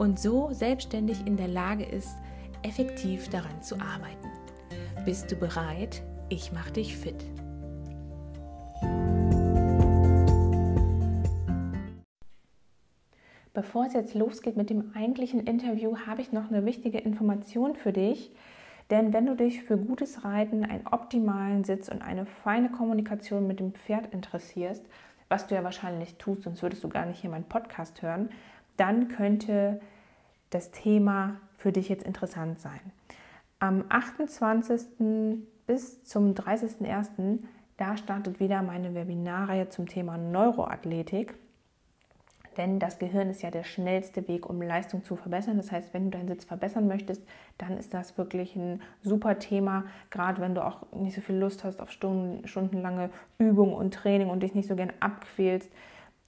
und so selbstständig in der Lage ist, effektiv daran zu arbeiten. Bist du bereit? Ich mache dich fit. Bevor es jetzt losgeht mit dem eigentlichen Interview, habe ich noch eine wichtige Information für dich. Denn wenn du dich für gutes Reiten, einen optimalen Sitz und eine feine Kommunikation mit dem Pferd interessierst, was du ja wahrscheinlich tust, sonst würdest du gar nicht hier meinen Podcast hören, dann könnte das Thema für dich jetzt interessant sein. Am 28. bis zum 30.01. da startet wieder meine Webinarreihe zum Thema Neuroathletik. Denn das Gehirn ist ja der schnellste Weg, um Leistung zu verbessern. Das heißt, wenn du deinen Sitz verbessern möchtest, dann ist das wirklich ein super Thema. Gerade wenn du auch nicht so viel Lust hast auf Stunden, stundenlange Übung und Training und dich nicht so gern abquälst,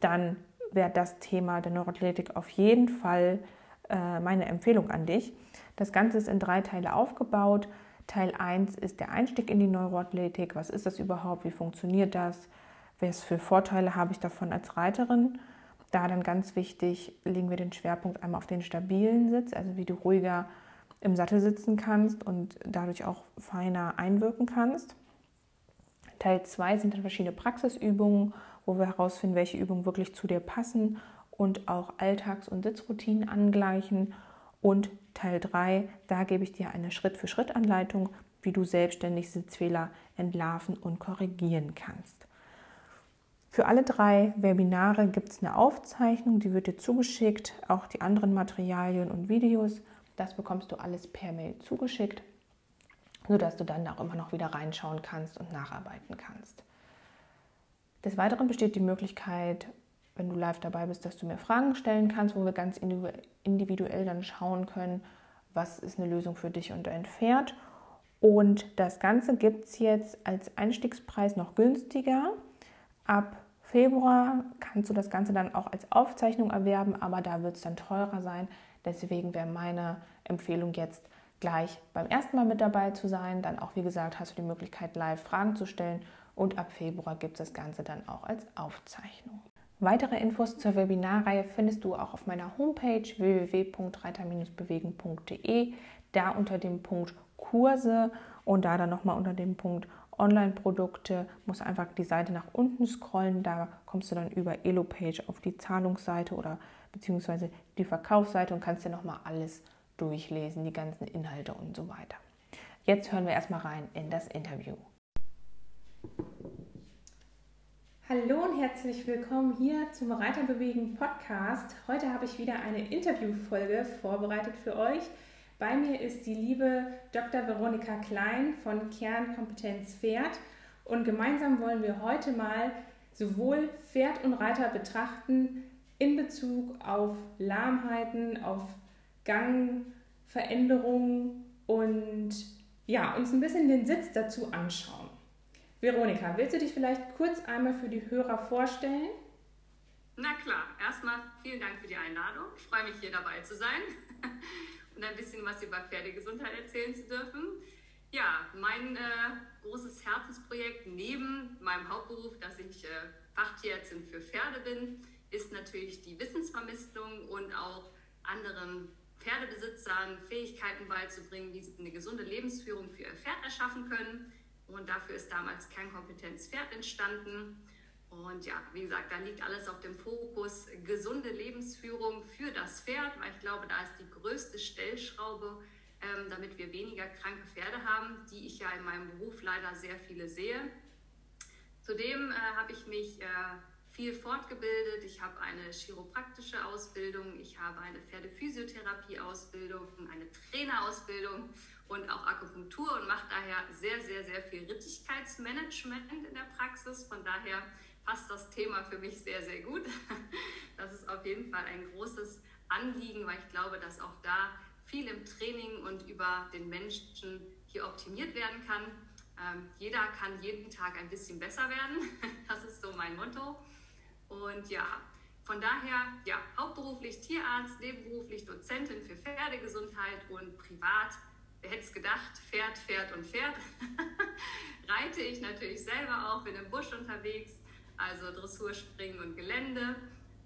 dann wäre das Thema der Neuroathletik auf jeden Fall äh, meine Empfehlung an dich. Das Ganze ist in drei Teile aufgebaut. Teil 1 ist der Einstieg in die Neuroathletik. Was ist das überhaupt? Wie funktioniert das? Was für Vorteile habe ich davon als Reiterin? Da dann ganz wichtig, legen wir den Schwerpunkt einmal auf den stabilen Sitz, also wie du ruhiger im Sattel sitzen kannst und dadurch auch feiner einwirken kannst. Teil 2 sind dann verschiedene Praxisübungen, wo wir herausfinden, welche Übungen wirklich zu dir passen und auch Alltags- und Sitzroutinen angleichen. Und Teil 3, da gebe ich dir eine Schritt-für-Schritt-Anleitung, wie du selbstständig Sitzfehler entlarven und korrigieren kannst. Für alle drei Webinare gibt es eine Aufzeichnung, die wird dir zugeschickt, auch die anderen Materialien und Videos. Das bekommst du alles per Mail zugeschickt, sodass du dann auch immer noch wieder reinschauen kannst und nacharbeiten kannst. Des Weiteren besteht die Möglichkeit, wenn du live dabei bist, dass du mir Fragen stellen kannst, wo wir ganz individuell dann schauen können, was ist eine Lösung für dich und dein Pferd. Und das Ganze gibt es jetzt als Einstiegspreis noch günstiger. Ab Februar kannst du das Ganze dann auch als Aufzeichnung erwerben, aber da wird es dann teurer sein. Deswegen wäre meine Empfehlung jetzt gleich beim ersten Mal mit dabei zu sein. Dann auch, wie gesagt, hast du die Möglichkeit, live Fragen zu stellen. Und ab Februar gibt es das Ganze dann auch als Aufzeichnung. Weitere Infos zur Webinarreihe findest du auch auf meiner Homepage www.reiter-bewegen.de, da unter dem Punkt Kurse und da dann nochmal unter dem Punkt Online-Produkte, musst einfach die Seite nach unten scrollen, da kommst du dann über Elopage auf die Zahlungsseite oder beziehungsweise die Verkaufsseite und kannst dir nochmal alles durchlesen, die ganzen Inhalte und so weiter. Jetzt hören wir erstmal rein in das Interview. Hallo und herzlich willkommen hier zum Reiterbewegen Podcast. Heute habe ich wieder eine Interviewfolge vorbereitet für euch. Bei mir ist die liebe Dr. Veronika Klein von Kernkompetenz Pferd und gemeinsam wollen wir heute mal sowohl Pferd und Reiter betrachten in Bezug auf Lahmheiten, auf Gangveränderungen und ja, uns ein bisschen den Sitz dazu anschauen. Veronika, willst du dich vielleicht kurz einmal für die Hörer vorstellen? Na klar, erstmal vielen Dank für die Einladung. Ich freue mich, hier dabei zu sein und ein bisschen was über Pferdegesundheit erzählen zu dürfen. Ja, mein äh, großes Herzensprojekt neben meinem Hauptberuf, dass ich äh, Fachtierärztin für Pferde bin, ist natürlich die Wissensvermittlung und auch anderen Pferdebesitzern Fähigkeiten beizubringen, wie sie eine gesunde Lebensführung für ihr Pferd erschaffen können. Und dafür ist damals Kernkompetenz Pferd entstanden. Und ja, wie gesagt, da liegt alles auf dem Fokus gesunde Lebensführung für das Pferd, weil ich glaube, da ist die größte Stellschraube, ähm, damit wir weniger kranke Pferde haben, die ich ja in meinem Beruf leider sehr viele sehe. Zudem äh, habe ich mich äh, viel fortgebildet. Ich habe eine chiropraktische Ausbildung, ich habe eine Pferdephysiotherapie-Ausbildung, eine Trainerausbildung und auch Akupunktur und mache daher sehr, sehr, sehr viel Rittigkeitsmanagement in der Praxis. Von daher passt das Thema für mich sehr, sehr gut. Das ist auf jeden Fall ein großes Anliegen, weil ich glaube, dass auch da viel im Training und über den Menschen hier optimiert werden kann. Ähm, jeder kann jeden Tag ein bisschen besser werden. Das ist so mein Motto. Und ja, von daher, ja, hauptberuflich Tierarzt, nebenberuflich Dozentin für Pferdegesundheit und privat, wer hätte es gedacht, Pferd, Pferd und Pferd. Reite ich natürlich selber auch, bin im Busch unterwegs, also Dressur, Springen und Gelände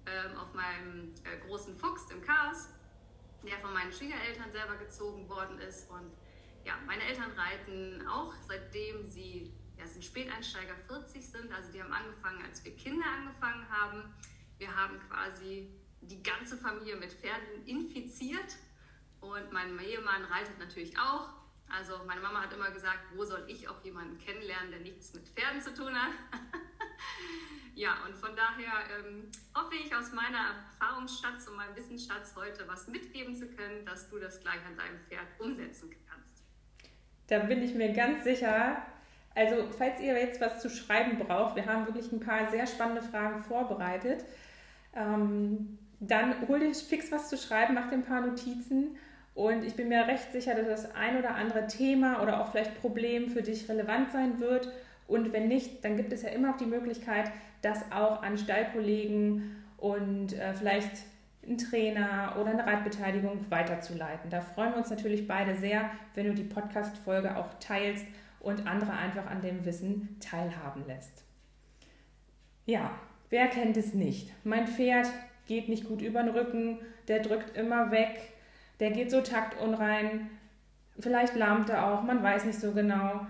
ähm, auf meinem äh, großen Fuchs im Chaos, der von meinen Schwiegereltern selber gezogen worden ist. Und ja, meine Eltern reiten auch, seitdem sie sind Späteinsteiger 40 sind. Also die haben angefangen, als wir Kinder angefangen haben. Wir haben quasi die ganze Familie mit Pferden infiziert. Und mein Ehemann reitet natürlich auch. Also meine Mama hat immer gesagt, wo soll ich auch jemanden kennenlernen, der nichts mit Pferden zu tun hat. ja, und von daher ähm, hoffe ich aus meiner Erfahrungsschatz und meinem Wissensschatz heute was mitgeben zu können, dass du das gleich an deinem Pferd umsetzen kannst. Da bin ich mir ganz sicher. Also, falls ihr jetzt was zu schreiben braucht, wir haben wirklich ein paar sehr spannende Fragen vorbereitet. Ähm, dann hol dir fix was zu schreiben, mach dir ein paar Notizen und ich bin mir recht sicher, dass das ein oder andere Thema oder auch vielleicht Problem für dich relevant sein wird. Und wenn nicht, dann gibt es ja immer noch die Möglichkeit, das auch an Stallkollegen und äh, vielleicht einen Trainer oder eine Reitbeteiligung weiterzuleiten. Da freuen wir uns natürlich beide sehr, wenn du die Podcast-Folge auch teilst und andere einfach an dem Wissen teilhaben lässt. Ja, wer kennt es nicht? Mein Pferd geht nicht gut über den Rücken, der drückt immer weg, der geht so taktunrein, vielleicht lahmt er auch, man weiß nicht so genau.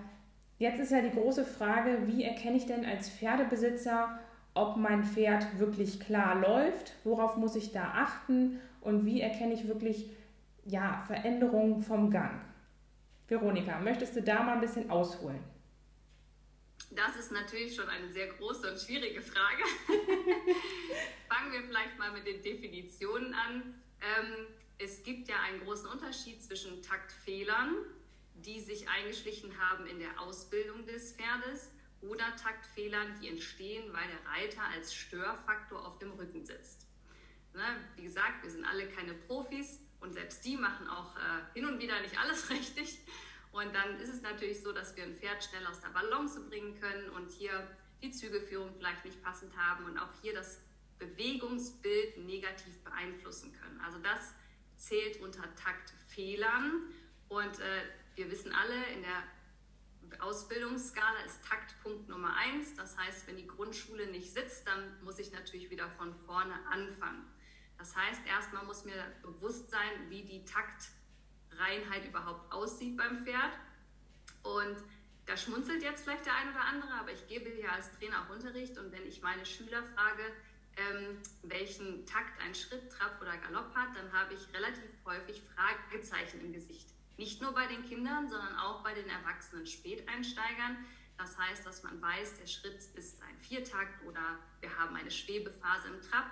Jetzt ist ja die große Frage, wie erkenne ich denn als Pferdebesitzer, ob mein Pferd wirklich klar läuft, worauf muss ich da achten und wie erkenne ich wirklich ja, Veränderungen vom Gang. Veronika, möchtest du da mal ein bisschen ausholen? Das ist natürlich schon eine sehr große und schwierige Frage. Fangen wir vielleicht mal mit den Definitionen an. Ähm, es gibt ja einen großen Unterschied zwischen Taktfehlern, die sich eingeschlichen haben in der Ausbildung des Pferdes, oder Taktfehlern, die entstehen, weil der Reiter als Störfaktor auf dem Rücken sitzt. Ne? Wie gesagt, wir sind alle keine Profis und selbst die machen auch äh, hin und wieder nicht alles richtig. Und dann ist es natürlich so, dass wir ein Pferd schnell aus der Balance bringen können und hier die Zügeführung vielleicht nicht passend haben und auch hier das Bewegungsbild negativ beeinflussen können. Also das zählt unter Taktfehlern. Und äh, wir wissen alle, in der Ausbildungsskala ist Taktpunkt Nummer eins. Das heißt, wenn die Grundschule nicht sitzt, dann muss ich natürlich wieder von vorne anfangen. Das heißt, erstmal muss mir bewusst sein, wie die Taktreinheit überhaupt aussieht beim Pferd. Und da schmunzelt jetzt vielleicht der ein oder andere, aber ich gebe hier als Trainer auch Unterricht und wenn ich meine Schüler frage, ähm, welchen Takt ein Schritt, Trab oder Galopp hat, dann habe ich relativ häufig Fragezeichen im Gesicht. Nicht nur bei den Kindern, sondern auch bei den erwachsenen Späteinsteigern. Das heißt, dass man weiß, der Schritt ist ein Viertakt oder wir haben eine Schwebephase im Trab,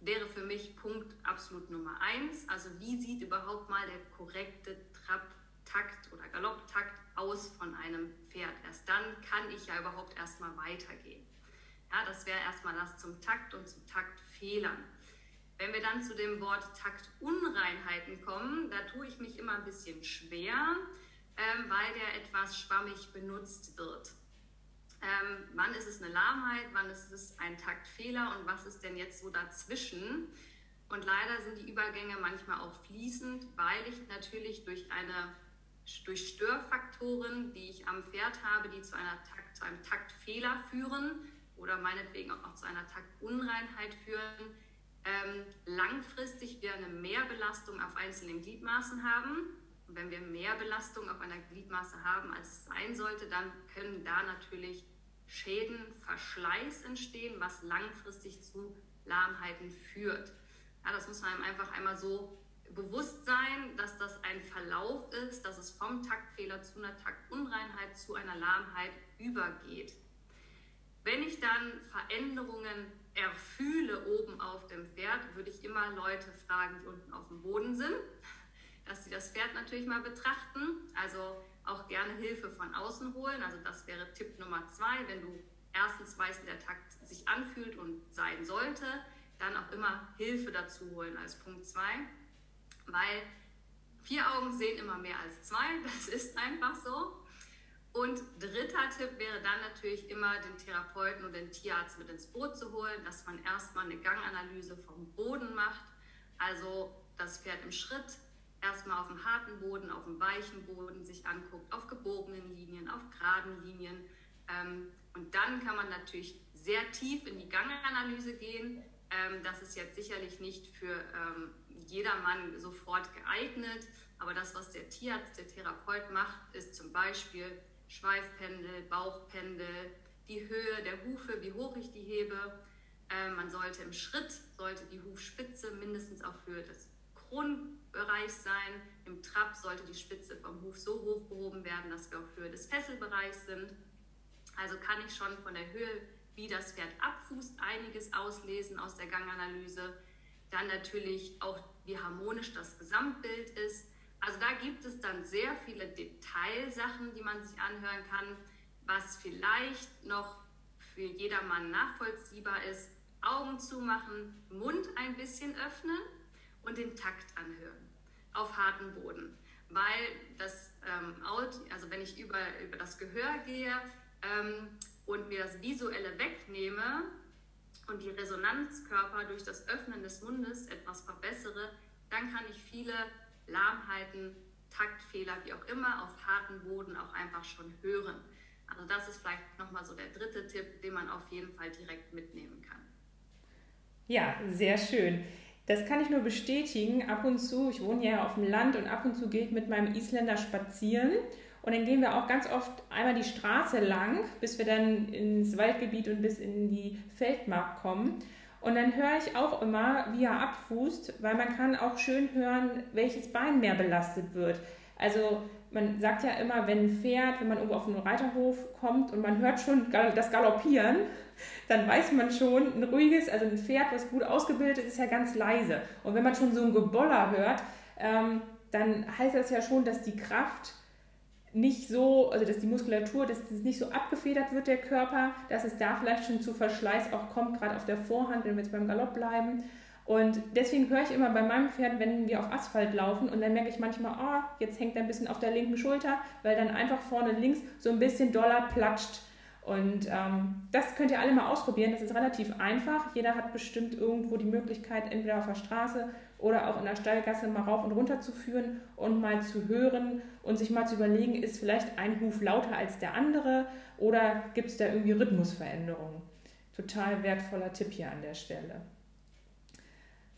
wäre für mich Punkt absolut Nummer eins. Also wie sieht überhaupt mal der korrekte Trab-Takt oder Galopptakt aus von einem Pferd? Erst dann kann ich ja überhaupt erstmal weitergehen. Ja, das wäre erstmal das zum Takt und zu Taktfehlern. Wenn wir dann zu dem Wort Taktunreinheiten kommen, da tue ich mich immer ein bisschen schwer, ähm, weil der etwas schwammig benutzt wird. Ähm, wann ist es eine Lahmheit, wann ist es ein Taktfehler und was ist denn jetzt so dazwischen? Und leider sind die Übergänge manchmal auch fließend, weil ich natürlich durch eine durch Störfaktoren, die ich am Pferd habe, die zu, einer Takt, zu einem Taktfehler führen, oder meinetwegen auch zu einer Taktunreinheit führen, ähm, langfristig wir eine Mehrbelastung auf einzelnen Gliedmaßen haben. Wenn wir mehr Belastung auf einer Gliedmaße haben, als es sein sollte, dann können da natürlich Schäden, Verschleiß entstehen, was langfristig zu Lahmheiten führt. Ja, das muss man einfach einmal so bewusst sein, dass das ein Verlauf ist, dass es vom Taktfehler zu einer Taktunreinheit zu einer Lahmheit übergeht. Wenn ich dann Veränderungen erfühle oben auf dem Pferd, würde ich immer Leute fragen, die unten auf dem Boden sind, dass sie das Pferd natürlich mal betrachten. Also auch gerne Hilfe von außen holen. Also das wäre Tipp Nummer zwei. Wenn du erstens weißt, wie der Takt sich anfühlt und sein sollte, dann auch immer Hilfe dazu holen als Punkt 2, weil vier Augen sehen immer mehr als zwei, das ist einfach so. Und dritter Tipp wäre dann natürlich immer den Therapeuten und den Tierarzt mit ins Boot zu holen, dass man erstmal eine Ganganalyse vom Boden macht, also das Pferd im Schritt erstmal auf dem harten Boden, auf dem weichen Boden sich anguckt, auf gebogenen Linien, auf geraden Linien. Ähm, und dann kann man natürlich sehr tief in die Ganganalyse gehen. Ähm, das ist jetzt sicherlich nicht für ähm, jedermann sofort geeignet, aber das, was der Tierarzt, der Therapeut macht, ist zum Beispiel Schweifpendel, Bauchpendel, die Höhe der Hufe, wie hoch ich die hebe. man sollte im Schritt, sollte die Hufspitze mindestens auf Höhe des Kronbereich sein. Im Trab sollte die Spitze vom Huf so hoch gehoben werden, dass wir auf Höhe des Fesselbereichs sind. Also kann ich schon von der Höhe, wie das Pferd abfußt, einiges auslesen aus der Ganganalyse. Dann natürlich auch, wie harmonisch das Gesamtbild ist. Also da gibt es dann sehr viele Detailsachen, die man sich anhören kann, was vielleicht noch für jedermann nachvollziehbar ist. Augen zumachen, Mund ein bisschen öffnen und den Takt anhören auf hartem Boden. Weil das ähm, also wenn ich über, über das Gehör gehe ähm, und mir das Visuelle wegnehme und die Resonanzkörper durch das Öffnen des Mundes etwas verbessere, dann kann ich viele Lahmheiten, Taktfehler, wie auch immer, auf hartem Boden auch einfach schon hören. Also das ist vielleicht nochmal so der dritte Tipp, den man auf jeden Fall direkt mitnehmen kann. Ja, sehr schön. Das kann ich nur bestätigen. Ab und zu, ich wohne ja auf dem Land und ab und zu gehe ich mit meinem Isländer spazieren. Und dann gehen wir auch ganz oft einmal die Straße lang, bis wir dann ins Waldgebiet und bis in die Feldmark kommen. Und dann höre ich auch immer, wie er abfußt, weil man kann auch schön hören, welches Bein mehr belastet wird. Also man sagt ja immer, wenn ein Pferd, wenn man irgendwo auf einen Reiterhof kommt und man hört schon das Galoppieren, dann weiß man schon, ein ruhiges, also ein Pferd, was gut ausgebildet ist, ist ja ganz leise. Und wenn man schon so ein Geboller hört, ähm, dann heißt das ja schon, dass die Kraft nicht so, also dass die Muskulatur, dass das nicht so abgefedert wird, der Körper, dass es da vielleicht schon zu Verschleiß auch kommt, gerade auf der Vorhand, wenn wir jetzt beim Galopp bleiben. Und deswegen höre ich immer bei meinem Pferd, wenn wir auf Asphalt laufen und dann merke ich manchmal, oh, jetzt hängt er ein bisschen auf der linken Schulter, weil dann einfach vorne links so ein bisschen doller platscht. Und ähm, das könnt ihr alle mal ausprobieren. Das ist relativ einfach. Jeder hat bestimmt irgendwo die Möglichkeit, entweder auf der Straße oder auch in der Steilgasse mal rauf und runter zu führen und mal zu hören und sich mal zu überlegen, ist vielleicht ein Huf lauter als der andere oder gibt es da irgendwie Rhythmusveränderungen? Total wertvoller Tipp hier an der Stelle.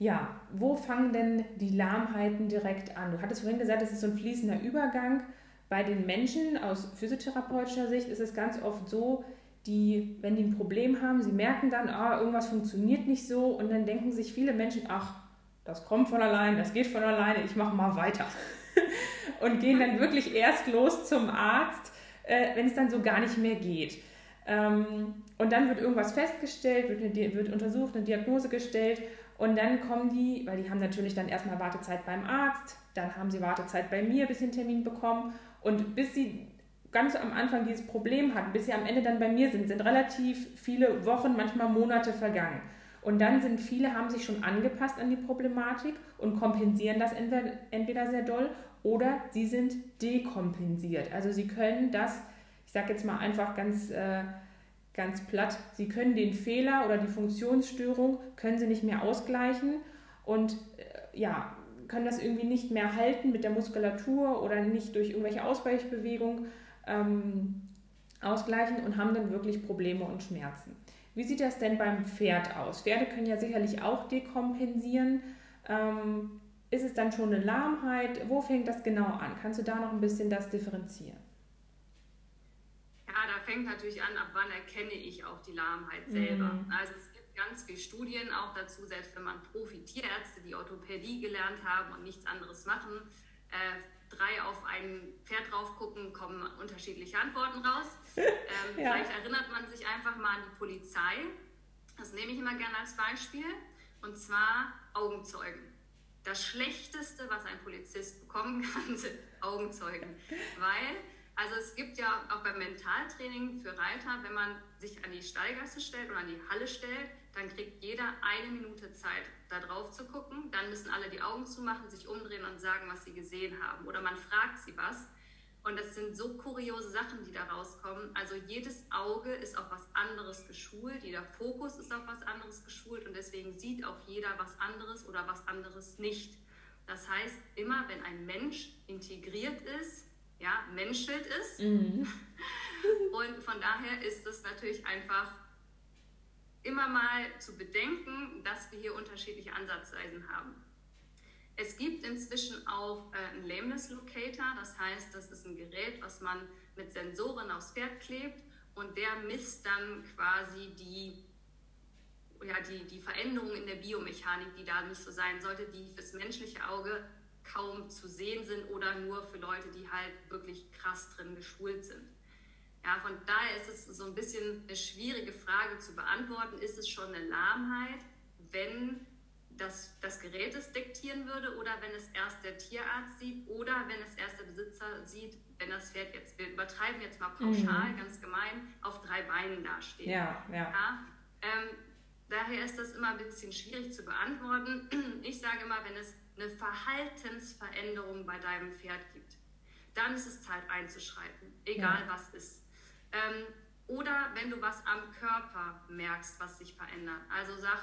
Ja, wo fangen denn die Lahmheiten direkt an? Du hattest vorhin gesagt, es ist so ein fließender Übergang. Bei den Menschen aus physiotherapeutischer Sicht ist es ganz oft so, die, wenn die ein Problem haben, sie merken dann, ah, irgendwas funktioniert nicht so und dann denken sich viele Menschen, ach, das kommt von allein, das geht von alleine, ich mache mal weiter. und gehen dann wirklich erst los zum Arzt, äh, wenn es dann so gar nicht mehr geht. Ähm, und dann wird irgendwas festgestellt, wird, eine, wird untersucht, eine Diagnose gestellt und dann kommen die, weil die haben natürlich dann erstmal Wartezeit beim Arzt, dann haben sie Wartezeit bei mir, bis sie einen Termin bekommen. Und bis sie ganz am Anfang dieses Problem hatten, bis sie am Ende dann bei mir sind, sind relativ viele Wochen, manchmal Monate vergangen. Und dann sind viele, haben sich schon angepasst an die Problematik und kompensieren das entweder sehr doll oder sie sind dekompensiert. Also sie können das, ich sage jetzt mal einfach ganz äh, ganz platt. Sie können den Fehler oder die Funktionsstörung, können sie nicht mehr ausgleichen und äh, ja, können das irgendwie nicht mehr halten mit der Muskulatur oder nicht durch irgendwelche Ausweichbewegungen ähm, ausgleichen und haben dann wirklich Probleme und Schmerzen. Wie sieht das denn beim Pferd aus? Pferde können ja sicherlich auch dekompensieren. Ähm, ist es dann schon eine Lahmheit? Wo fängt das genau an? Kannst du da noch ein bisschen das differenzieren? Fängt natürlich an, ab wann erkenne ich auch die Lahmheit selber. Mhm. Also es gibt ganz viele Studien auch dazu, selbst wenn man Profi-Tierärzte, die Orthopädie gelernt haben und nichts anderes machen, äh, drei auf ein Pferd drauf gucken, kommen unterschiedliche Antworten raus. Ähm, ja. Vielleicht erinnert man sich einfach mal an die Polizei. Das nehme ich immer gerne als Beispiel. Und zwar Augenzeugen. Das Schlechteste, was ein Polizist bekommen kann, sind Augenzeugen. Weil also es gibt ja auch beim Mentaltraining für Reiter, wenn man sich an die Stallgasse stellt oder an die Halle stellt, dann kriegt jeder eine Minute Zeit, da drauf zu gucken. Dann müssen alle die Augen zumachen, sich umdrehen und sagen, was sie gesehen haben. Oder man fragt sie was. Und das sind so kuriose Sachen, die da rauskommen. Also jedes Auge ist auf was anderes geschult, jeder Fokus ist auf was anderes geschult und deswegen sieht auch jeder was anderes oder was anderes nicht. Das heißt, immer wenn ein Mensch integriert ist, ja, menschelt ist. Mhm. Und von daher ist es natürlich einfach immer mal zu bedenken, dass wir hier unterschiedliche Ansatzweisen haben. Es gibt inzwischen auch äh, einen Lameness Locator, das heißt, das ist ein Gerät, was man mit Sensoren aufs Pferd klebt und der misst dann quasi die, ja, die, die Veränderungen in der Biomechanik, die da nicht so sein sollte, die fürs menschliche Auge kaum zu sehen sind oder nur für Leute, die halt wirklich krass drin geschult sind. Ja, von daher ist es so ein bisschen eine schwierige Frage zu beantworten. Ist es schon eine Lahmheit, wenn das, das Gerät es diktieren würde oder wenn es erst der Tierarzt sieht oder wenn es erst der Besitzer sieht, wenn das Pferd jetzt, wir übertreiben jetzt mal pauschal, mhm. ganz gemein, auf drei Beinen dasteht. Ja, ja. ja ähm, daher ist das immer ein bisschen schwierig zu beantworten. Ich sage immer, wenn es eine Verhaltensveränderung bei deinem Pferd gibt, dann ist es Zeit einzuschreiten, egal ja. was ist. Ähm, oder wenn du was am Körper merkst, was sich verändert. Also sag,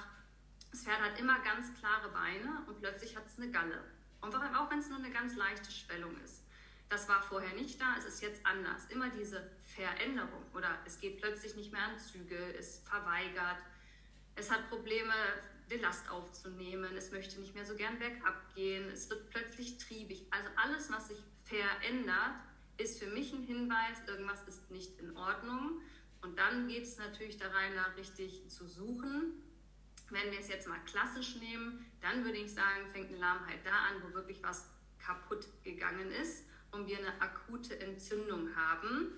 das Pferd hat immer ganz klare Beine und plötzlich hat es eine Galle. Und auch wenn es nur eine ganz leichte Schwellung ist. Das war vorher nicht da, es ist jetzt anders. Immer diese Veränderung oder es geht plötzlich nicht mehr an Züge, es verweigert, es hat Probleme, die Last aufzunehmen, es möchte nicht mehr so gern bergab gehen, es wird plötzlich triebig. Also alles, was sich verändert, ist für mich ein Hinweis, irgendwas ist nicht in Ordnung. Und dann geht es natürlich da rein, da richtig zu suchen. Wenn wir es jetzt mal klassisch nehmen, dann würde ich sagen, fängt eine Lahmheit da an, wo wirklich was kaputt gegangen ist und wir eine akute Entzündung haben.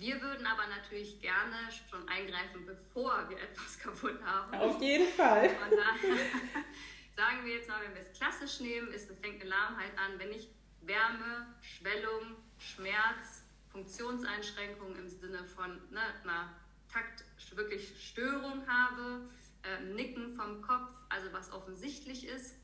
Wir würden aber natürlich gerne schon eingreifen, bevor wir etwas kaputt haben. Auf jeden Fall. Und daher sagen wir jetzt mal, wenn wir es klassisch nehmen, ist, fängt eine Lahmheit an, wenn ich Wärme, Schwellung, Schmerz, Funktionseinschränkungen im Sinne von ne, einer Takt wirklich Störung habe, äh, Nicken vom Kopf, also was offensichtlich ist.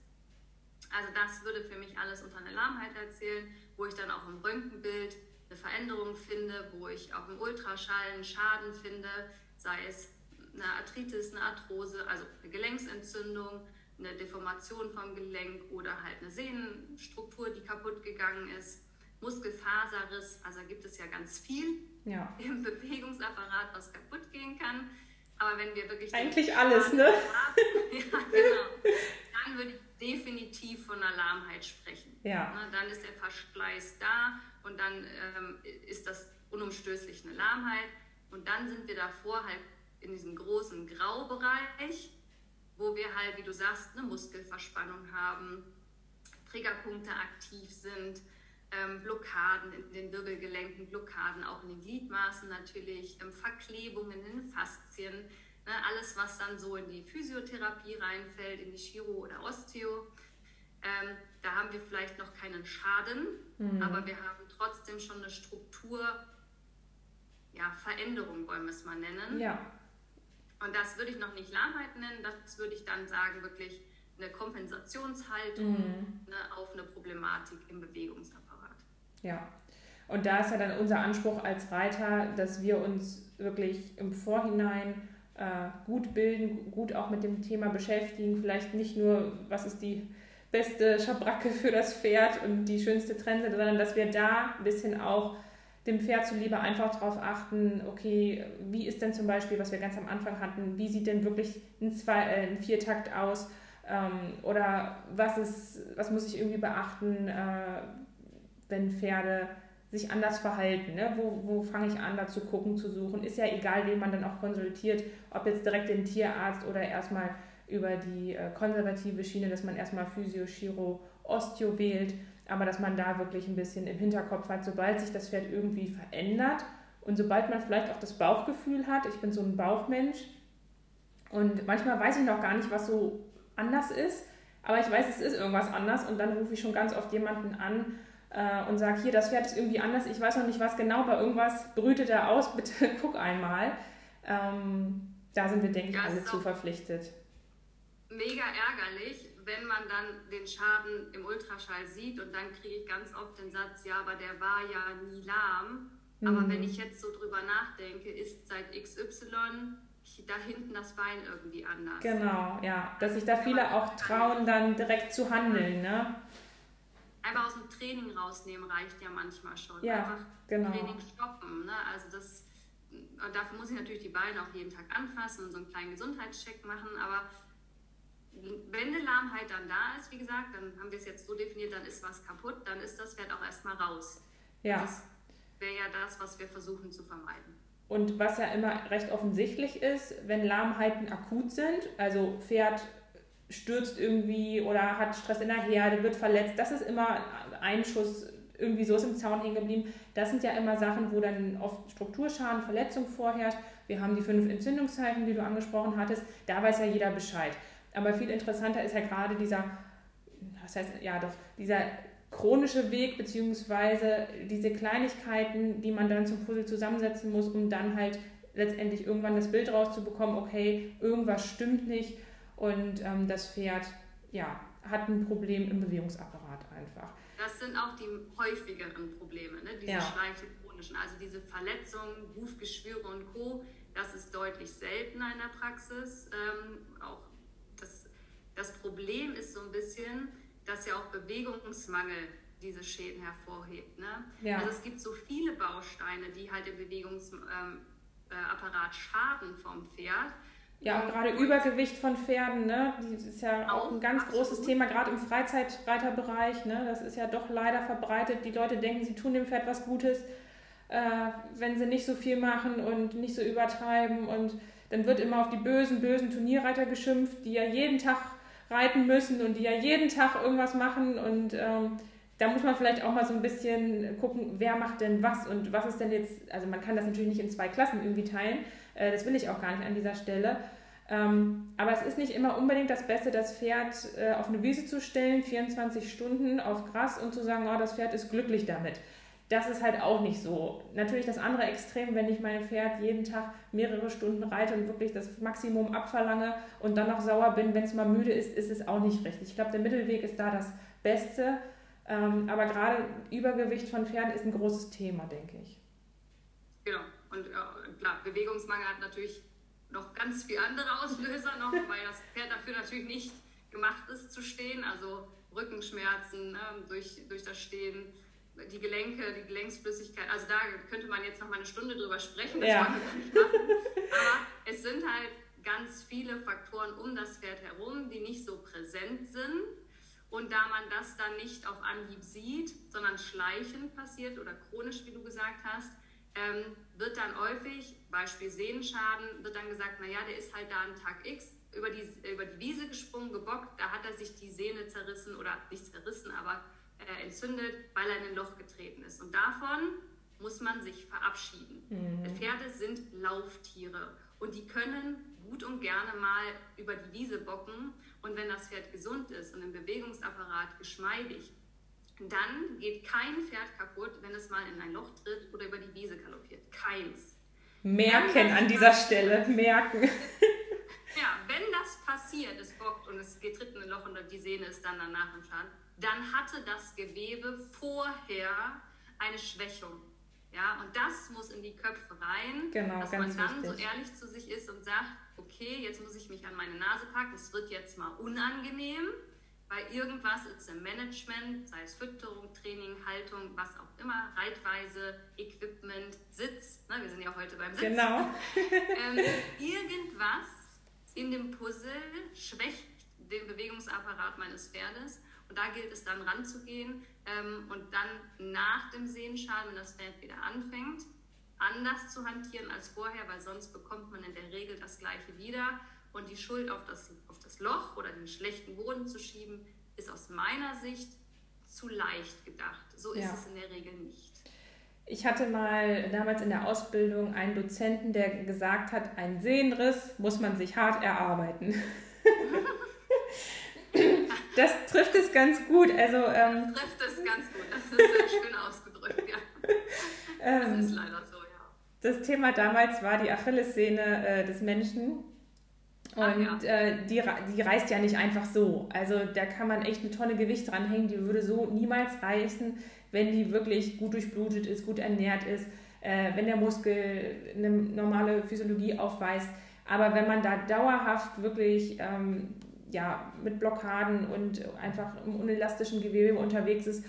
Also das würde für mich alles unter eine Lahmheit erzählen, wo ich dann auch im Röntgenbild eine Veränderung finde, wo ich auch im Ultraschall einen Schaden finde, sei es eine Arthritis, eine Arthrose, also eine Gelenksentzündung, eine Deformation vom Gelenk oder halt eine Sehnenstruktur, die kaputt gegangen ist. Muskelfaserriss, also gibt es ja ganz viel ja. im Bewegungsapparat, was kaputt gehen kann. Aber wenn wir wirklich. Eigentlich alles, ne? Haben, ja, genau. Dann würde ich definitiv von Alarmheit sprechen. Ja. Ne, dann ist der Verschleiß da und dann ähm, ist das unumstößlich eine Lahmheit. Und dann sind wir davor halt in diesem großen Graubereich, wo wir halt, wie du sagst, eine Muskelverspannung haben, Triggerpunkte aktiv sind ähm, Blockaden in den Wirbelgelenken, Blockaden auch in den Gliedmaßen natürlich, ähm, Verklebungen in den Faszien, ne, alles, was dann so in die Physiotherapie reinfällt, in die Chiro oder Osteo. Ähm, da haben wir vielleicht noch keinen Schaden, mhm. aber wir haben trotzdem schon eine Struktur, ja, Veränderung wollen wir es mal nennen. Ja. Und das würde ich noch nicht Lahmheit nennen, das würde ich dann sagen, wirklich eine Kompensationshaltung mhm. ne, auf eine Problematik im Bewegungsapparat. Ja. Und da ist ja dann unser Anspruch als Reiter, dass wir uns wirklich im Vorhinein äh, gut bilden, gut auch mit dem Thema beschäftigen. Vielleicht nicht nur, was ist die beste Schabracke für das Pferd und die schönste Trense, sondern dass wir da ein bisschen auch dem Pferd zuliebe einfach darauf achten, okay, wie ist denn zum Beispiel, was wir ganz am Anfang hatten, wie sieht denn wirklich ein, Zwei, äh, ein Viertakt aus ähm, oder was, ist, was muss ich irgendwie beachten, äh, wenn Pferde sich anders verhalten. Ne? Wo, wo fange ich an, da zu gucken, zu suchen? Ist ja egal, wen man dann auch konsultiert, ob jetzt direkt den Tierarzt oder erstmal über die äh, konservative Schiene, dass man erstmal Physio, Chiro, Osteo wählt, aber dass man da wirklich ein bisschen im Hinterkopf hat, sobald sich das Pferd irgendwie verändert und sobald man vielleicht auch das Bauchgefühl hat, ich bin so ein Bauchmensch und manchmal weiß ich noch gar nicht, was so anders ist, aber ich weiß, es ist irgendwas anders und dann rufe ich schon ganz oft jemanden an äh, und sage, hier, das Pferd ist irgendwie anders, ich weiß noch nicht was genau, aber irgendwas brütet er aus, bitte guck einmal. Ähm, da sind wir, denke ich, alle zu verpflichtet. Mega ärgerlich, wenn man dann den Schaden im Ultraschall sieht und dann kriege ich ganz oft den Satz, ja, aber der war ja nie lahm. Mhm. Aber wenn ich jetzt so drüber nachdenke, ist seit XY da hinten das Bein irgendwie anders. Genau, ja. Dass sich da viele auch trauen, dann direkt zu handeln, ne? Einfach aus dem Training rausnehmen reicht ja manchmal schon. Ja, Einfach genau. Training stoppen, ne? Also das, dafür muss ich natürlich die Beine auch jeden Tag anfassen und so einen kleinen Gesundheitscheck machen, aber wenn eine Lahmheit dann da ist, wie gesagt, dann haben wir es jetzt so definiert, dann ist was kaputt, dann ist das Pferd auch erstmal raus. Ja. Das wäre ja das, was wir versuchen zu vermeiden. Und was ja immer recht offensichtlich ist, wenn Lahmheiten akut sind, also Pferd stürzt irgendwie oder hat Stress in der Herde, wird verletzt, das ist immer ein Schuss, irgendwie so ist im Zaun hängen geblieben. Das sind ja immer Sachen, wo dann oft Strukturschaden, Verletzung vorherrscht. Wir haben die fünf Entzündungszeichen, die du angesprochen hattest. Da weiß ja jeder Bescheid. Aber viel interessanter ist ja gerade dieser, was heißt, ja doch, dieser chronische Weg, beziehungsweise diese Kleinigkeiten, die man dann zum Puzzle zusammensetzen muss, um dann halt letztendlich irgendwann das Bild rauszubekommen, okay, irgendwas stimmt nicht und ähm, das Pferd ja, hat ein Problem im Bewegungsapparat einfach. Das sind auch die häufigeren Probleme, ne? diese ja. chronischen, also diese Verletzungen, Hufgeschwüre und Co., das ist deutlich seltener in der Praxis. Ähm, auch das, Problem ist so ein bisschen, dass ja auch Bewegungsmangel diese Schäden hervorhebt. Ne? Ja. Also es gibt so viele Bausteine, die halt im Bewegungsapparat ähm, äh, schaden vom Pferd. Ja, auch gerade Übergewicht von Pferden, ne? Das ist ja auch, auch ein ganz absolut. großes Thema, gerade im Freizeitreiterbereich. Ne? Das ist ja doch leider verbreitet. Die Leute denken, sie tun dem Pferd was Gutes, äh, wenn sie nicht so viel machen und nicht so übertreiben. Und dann wird immer auf die bösen, bösen Turnierreiter geschimpft, die ja jeden Tag reiten müssen und die ja jeden Tag irgendwas machen und ähm, da muss man vielleicht auch mal so ein bisschen gucken, wer macht denn was und was ist denn jetzt, also man kann das natürlich nicht in zwei Klassen irgendwie teilen, äh, das will ich auch gar nicht an dieser Stelle. Ähm, aber es ist nicht immer unbedingt das Beste, das Pferd äh, auf eine Wiese zu stellen, 24 Stunden auf Gras und zu sagen, oh, das Pferd ist glücklich damit das ist halt auch nicht so. Natürlich das andere Extrem, wenn ich mein Pferd jeden Tag mehrere Stunden reite und wirklich das Maximum abverlange und dann noch sauer bin, wenn es mal müde ist, ist es auch nicht richtig. Ich glaube, der Mittelweg ist da das Beste. Ähm, aber gerade Übergewicht von Pferden ist ein großes Thema, denke ich. Genau. Und äh, klar, Bewegungsmangel hat natürlich noch ganz viele andere Auslöser noch, weil das Pferd dafür natürlich nicht gemacht ist zu stehen. Also Rückenschmerzen ne, durch, durch das Stehen die Gelenke, die Gelenksflüssigkeit, also da könnte man jetzt noch mal eine Stunde drüber sprechen, das ja. wollen wir nicht machen. Aber es sind halt ganz viele Faktoren um das Pferd herum, die nicht so präsent sind. Und da man das dann nicht auf Anhieb sieht, sondern schleichend passiert oder chronisch, wie du gesagt hast, ähm, wird dann häufig, Beispiel Sehnenschaden, wird dann gesagt, naja, der ist halt da an Tag X über die, über die Wiese gesprungen, gebockt, da hat er sich die Sehne zerrissen oder nicht zerrissen, aber äh, entzündet, weil er in ein Loch getreten ist. Und davon muss man sich verabschieden. Mhm. Pferde sind Lauftiere und die können gut und gerne mal über die Wiese bocken. Und wenn das Pferd gesund ist und im Bewegungsapparat geschmeidig, dann geht kein Pferd kaputt, wenn es mal in ein Loch tritt oder über die Wiese galoppiert. Keins. Merken an dieser Stelle, merken. ja, wenn das passiert, es bockt und es geht tritt in ein Loch und die Sehne ist dann danach im Schaden, dann hatte das Gewebe vorher eine Schwächung. Ja, und das muss in die Köpfe rein, genau, dass man dann wichtig. so ehrlich zu sich ist und sagt, okay, jetzt muss ich mich an meine Nase packen, es wird jetzt mal unangenehm, weil irgendwas ist im Management, sei es Fütterung, Training, Haltung, was auch immer, Reitweise, Equipment, Sitz, ne, wir sind ja heute beim Sitz. Genau. ähm, irgendwas in dem Puzzle schwächt den Bewegungsapparat meines Pferdes und da gilt es dann ranzugehen ähm, und dann nach dem Sehenschal, wenn das Pferd wieder anfängt, anders zu hantieren als vorher, weil sonst bekommt man in der Regel das Gleiche wieder. Und die Schuld auf das, auf das Loch oder den schlechten Boden zu schieben, ist aus meiner Sicht zu leicht gedacht. So ist ja. es in der Regel nicht. Ich hatte mal damals in der Ausbildung einen Dozenten, der gesagt hat, ein Sehenriss muss man sich hart erarbeiten. das trifft es ganz gut. Also, ähm, das trifft es ganz gut. Das ist sehr schön ausgedrückt, ja. Das ähm, ist leider so, ja. das Thema damals war die Achillessehne äh, des Menschen. Und Ach, ja. äh, die, die reißt ja nicht einfach so. Also da kann man echt eine Tonne Gewicht dranhängen. Die würde so niemals reißen, wenn die wirklich gut durchblutet ist, gut ernährt ist, äh, wenn der Muskel eine normale Physiologie aufweist. Aber wenn man da dauerhaft wirklich ähm, ja, mit Blockaden und einfach im unelastischen Gewebe unterwegs ist,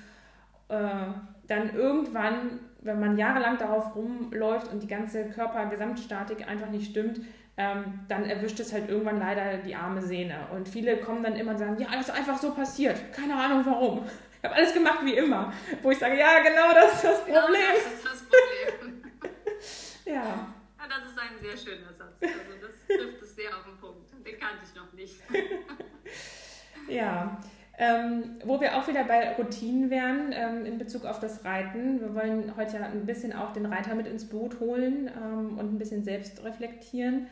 äh, dann irgendwann, wenn man jahrelang darauf rumläuft und die ganze Körpergesamtstatik einfach nicht stimmt, ähm, dann erwischt es halt irgendwann leider die arme Sehne. Und viele kommen dann immer und sagen, ja, das ist einfach so passiert. Keine Ahnung warum. Ich habe alles gemacht wie immer. Wo ich sage, ja, genau das ist das Problem. Genau das ist das Problem. ja. ja. Das ist ein sehr schöner Satz. Also das sehr auf den Punkt. Den kannte ich noch nicht. ja. Ähm, wo wir auch wieder bei Routinen wären ähm, in Bezug auf das Reiten. Wir wollen heute ja ein bisschen auch den Reiter mit ins Boot holen ähm, und ein bisschen selbst reflektieren.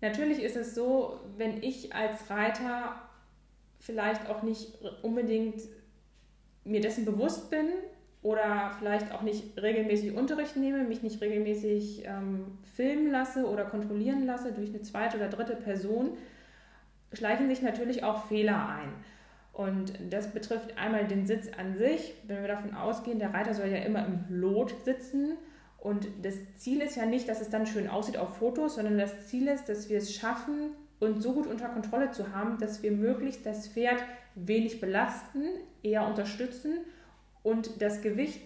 Natürlich ist es so, wenn ich als Reiter vielleicht auch nicht unbedingt mir dessen bewusst bin oder vielleicht auch nicht regelmäßig Unterricht nehme, mich nicht regelmäßig ähm, filmen lasse oder kontrollieren lasse durch eine zweite oder dritte Person, schleichen sich natürlich auch Fehler ein. Und das betrifft einmal den Sitz an sich. Wenn wir davon ausgehen, der Reiter soll ja immer im Lot sitzen. Und das Ziel ist ja nicht, dass es dann schön aussieht auf Fotos, sondern das Ziel ist, dass wir es schaffen, uns so gut unter Kontrolle zu haben, dass wir möglichst das Pferd wenig belasten, eher unterstützen und das Gewicht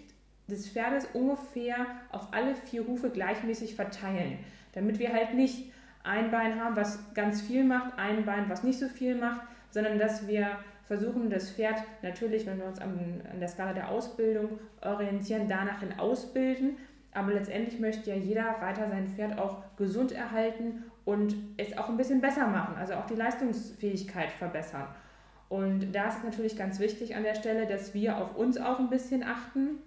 des Pferdes ungefähr auf alle vier Hufe gleichmäßig verteilen, damit wir halt nicht ein Bein haben, was ganz viel macht, ein Bein, was nicht so viel macht, sondern dass wir versuchen das Pferd natürlich, wenn wir uns an, an der Skala der Ausbildung orientieren, danach hin ausbilden. Aber letztendlich möchte ja jeder Reiter sein Pferd auch gesund erhalten und es auch ein bisschen besser machen, also auch die Leistungsfähigkeit verbessern. Und da ist es natürlich ganz wichtig an der Stelle, dass wir auf uns auch ein bisschen achten.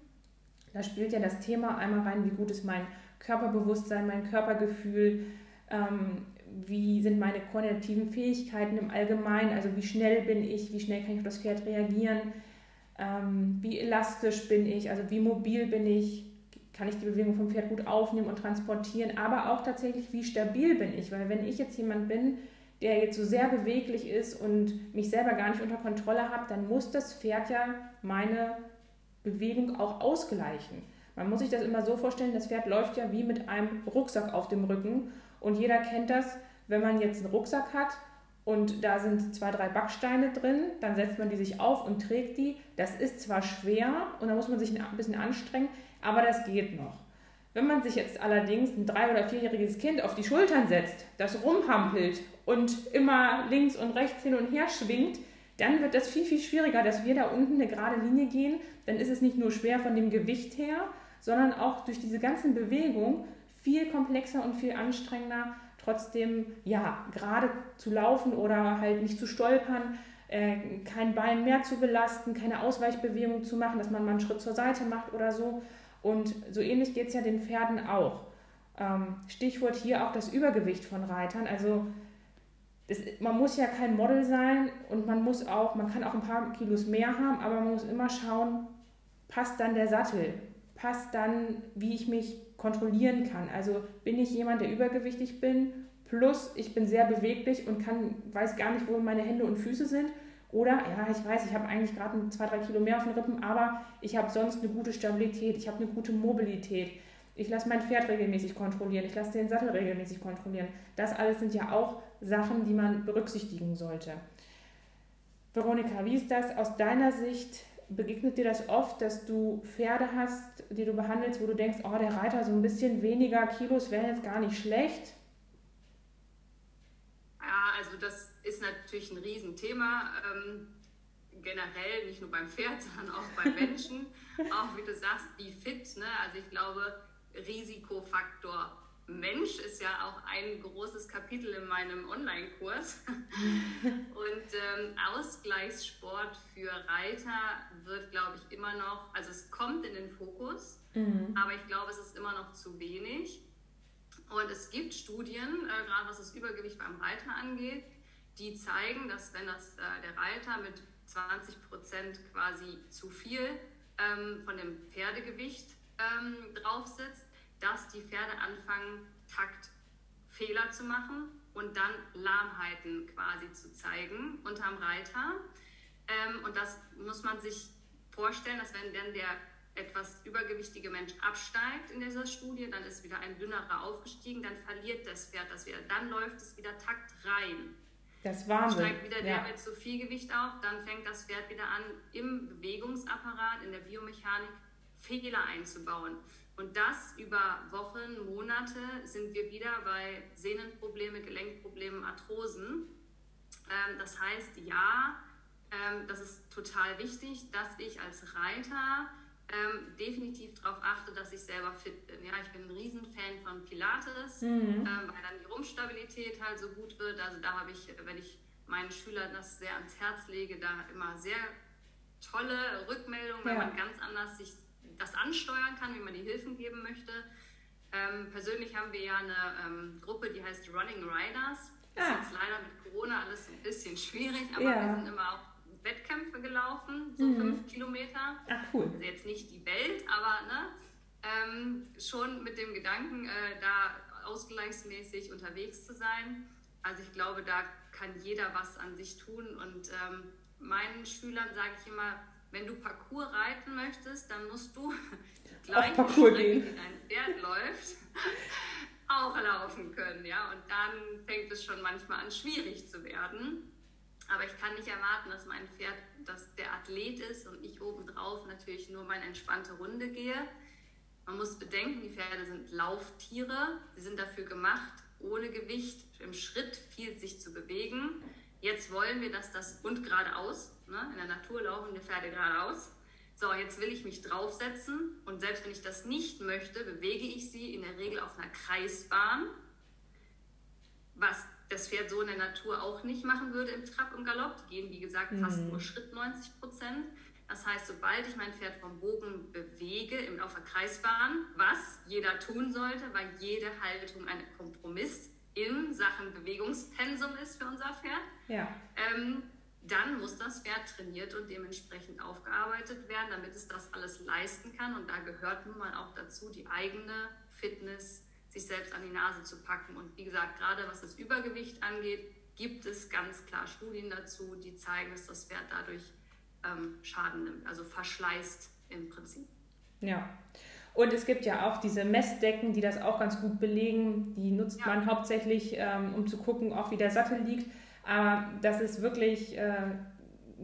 Da spielt ja das Thema einmal rein, wie gut ist mein Körperbewusstsein, mein Körpergefühl, ähm, wie sind meine kognitiven Fähigkeiten im Allgemeinen, also wie schnell bin ich, wie schnell kann ich auf das Pferd reagieren, ähm, wie elastisch bin ich, also wie mobil bin ich, kann ich die Bewegung vom Pferd gut aufnehmen und transportieren, aber auch tatsächlich, wie stabil bin ich, weil wenn ich jetzt jemand bin, der jetzt so sehr beweglich ist und mich selber gar nicht unter Kontrolle habe, dann muss das Pferd ja meine Bewegung auch ausgleichen. Man muss sich das immer so vorstellen, das Pferd läuft ja wie mit einem Rucksack auf dem Rücken und jeder kennt das, wenn man jetzt einen Rucksack hat und da sind zwei, drei Backsteine drin, dann setzt man die sich auf und trägt die. Das ist zwar schwer und da muss man sich ein bisschen anstrengen, aber das geht noch. Wenn man sich jetzt allerdings ein drei- oder vierjähriges Kind auf die Schultern setzt, das rumhampelt und immer links und rechts hin und her schwingt, dann wird das viel, viel schwieriger, dass wir da unten eine gerade Linie gehen. Dann ist es nicht nur schwer von dem Gewicht her, sondern auch durch diese ganzen Bewegungen viel komplexer und viel anstrengender, trotzdem ja gerade zu laufen oder halt nicht zu stolpern, äh, kein Bein mehr zu belasten, keine Ausweichbewegung zu machen, dass man mal einen Schritt zur Seite macht oder so. Und so ähnlich geht es ja den Pferden auch. Ähm, Stichwort hier auch das Übergewicht von Reitern. Also das, man muss ja kein Model sein und man muss auch, man kann auch ein paar Kilos mehr haben, aber man muss immer schauen, passt dann der Sattel, passt dann, wie ich mich kontrollieren kann. Also bin ich jemand, der übergewichtig bin, plus ich bin sehr beweglich und kann, weiß gar nicht, wo meine Hände und Füße sind. Oder, ja, ich weiß, ich habe eigentlich gerade zwei, drei Kilo mehr auf den Rippen, aber ich habe sonst eine gute Stabilität, ich habe eine gute Mobilität. Ich lasse mein Pferd regelmäßig kontrollieren, ich lasse den Sattel regelmäßig kontrollieren. Das alles sind ja auch Sachen, die man berücksichtigen sollte. Veronika, wie ist das aus deiner Sicht begegnet dir das oft, dass du Pferde hast, die du behandelst, wo du denkst, oh, der Reiter so ein bisschen weniger Kilos wäre jetzt gar nicht schlecht? Ja, also das ist natürlich ein Riesenthema. Ähm, generell, nicht nur beim Pferd, sondern auch beim Menschen. auch wie du sagst, wie fit. Ne? Also ich glaube, Risikofaktor Mensch ist ja auch ein großes Kapitel in meinem Online-Kurs. Und ähm, Ausgleichssport für Reiter wird, glaube ich, immer noch, also es kommt in den Fokus, mhm. aber ich glaube, es ist immer noch zu wenig. Und es gibt Studien, äh, gerade was das Übergewicht beim Reiter angeht, die zeigen, dass wenn das, äh, der Reiter mit 20 Prozent quasi zu viel ähm, von dem Pferdegewicht ähm, drauf sitzt, dass die Pferde anfangen, Taktfehler zu machen und dann Lahmheiten quasi zu zeigen unterm Reiter. Ähm, und das muss man sich vorstellen, dass wenn dann der etwas übergewichtige Mensch absteigt in dieser Studie, dann ist wieder ein dünnerer aufgestiegen, dann verliert das Pferd das wieder. Dann läuft es wieder Takt rein. Das Wahnsinn. Steigt wieder der mit zu viel Gewicht auf, dann fängt das Pferd wieder an, im Bewegungsapparat, in der Biomechanik Fehler einzubauen. Und das über Wochen, Monate sind wir wieder bei Sehnenprobleme, Gelenkproblemen, Arthrosen. Ähm, das heißt, ja, ähm, das ist total wichtig, dass ich als Reiter ähm, definitiv darauf achte, dass ich selber fit bin. Ja, ich bin ein Riesenfan von Pilates, mhm. ähm, weil dann die Rumpfstabilität halt so gut wird. Also da habe ich, wenn ich meinen Schülern das sehr ans Herz lege, da immer sehr tolle Rückmeldungen, weil man ganz anders sich das ansteuern kann, wie man die Hilfen geben möchte. Ähm, persönlich haben wir ja eine ähm, Gruppe, die heißt Running Riders. Das ah. ist jetzt leider mit Corona alles ein bisschen schwierig, aber ja. wir sind immer auch Wettkämpfe gelaufen, so mhm. fünf Kilometer. Ach cool. Also jetzt nicht die Welt, aber ne, ähm, schon mit dem Gedanken, äh, da ausgleichsmäßig unterwegs zu sein. Also ich glaube, da kann jeder was an sich tun. Und ähm, meinen Schülern sage ich immer, wenn du Parcours reiten möchtest, dann musst du gleich Parcours Strecke, gehen. wie dein Pferd läuft, auch laufen können. Ja? Und dann fängt es schon manchmal an, schwierig zu werden. Aber ich kann nicht erwarten, dass mein Pferd dass der Athlet ist und ich obendrauf natürlich nur meine entspannte Runde gehe. Man muss bedenken, die Pferde sind Lauftiere. Sie sind dafür gemacht, ohne Gewicht im Schritt viel sich zu bewegen. Jetzt wollen wir, dass das und geradeaus, ne? in der Natur laufen die Pferde geradeaus. So, jetzt will ich mich draufsetzen und selbst wenn ich das nicht möchte, bewege ich sie in der Regel auf einer Kreisbahn, was das Pferd so in der Natur auch nicht machen würde im Trab und Galopp. Die gehen, wie gesagt, fast mhm. nur Schritt 90 Prozent. Das heißt, sobald ich mein Pferd vom Bogen bewege auf der Kreisbahn, was jeder tun sollte, weil jede Haltung ein Kompromiss in Sachen Bewegungspensum ist für unser Pferd, ja. ähm, dann muss das Pferd trainiert und dementsprechend aufgearbeitet werden, damit es das alles leisten kann. Und da gehört nun mal auch dazu die eigene Fitness, sich selbst an die Nase zu packen. Und wie gesagt, gerade was das Übergewicht angeht, gibt es ganz klar Studien dazu, die zeigen, dass das Pferd dadurch ähm, Schaden nimmt, also verschleißt im Prinzip. Ja. Und es gibt ja auch diese Messdecken, die das auch ganz gut belegen. Die nutzt ja. man hauptsächlich, ähm, um zu gucken, auch wie der Sattel liegt. Aber dass es wirklich äh,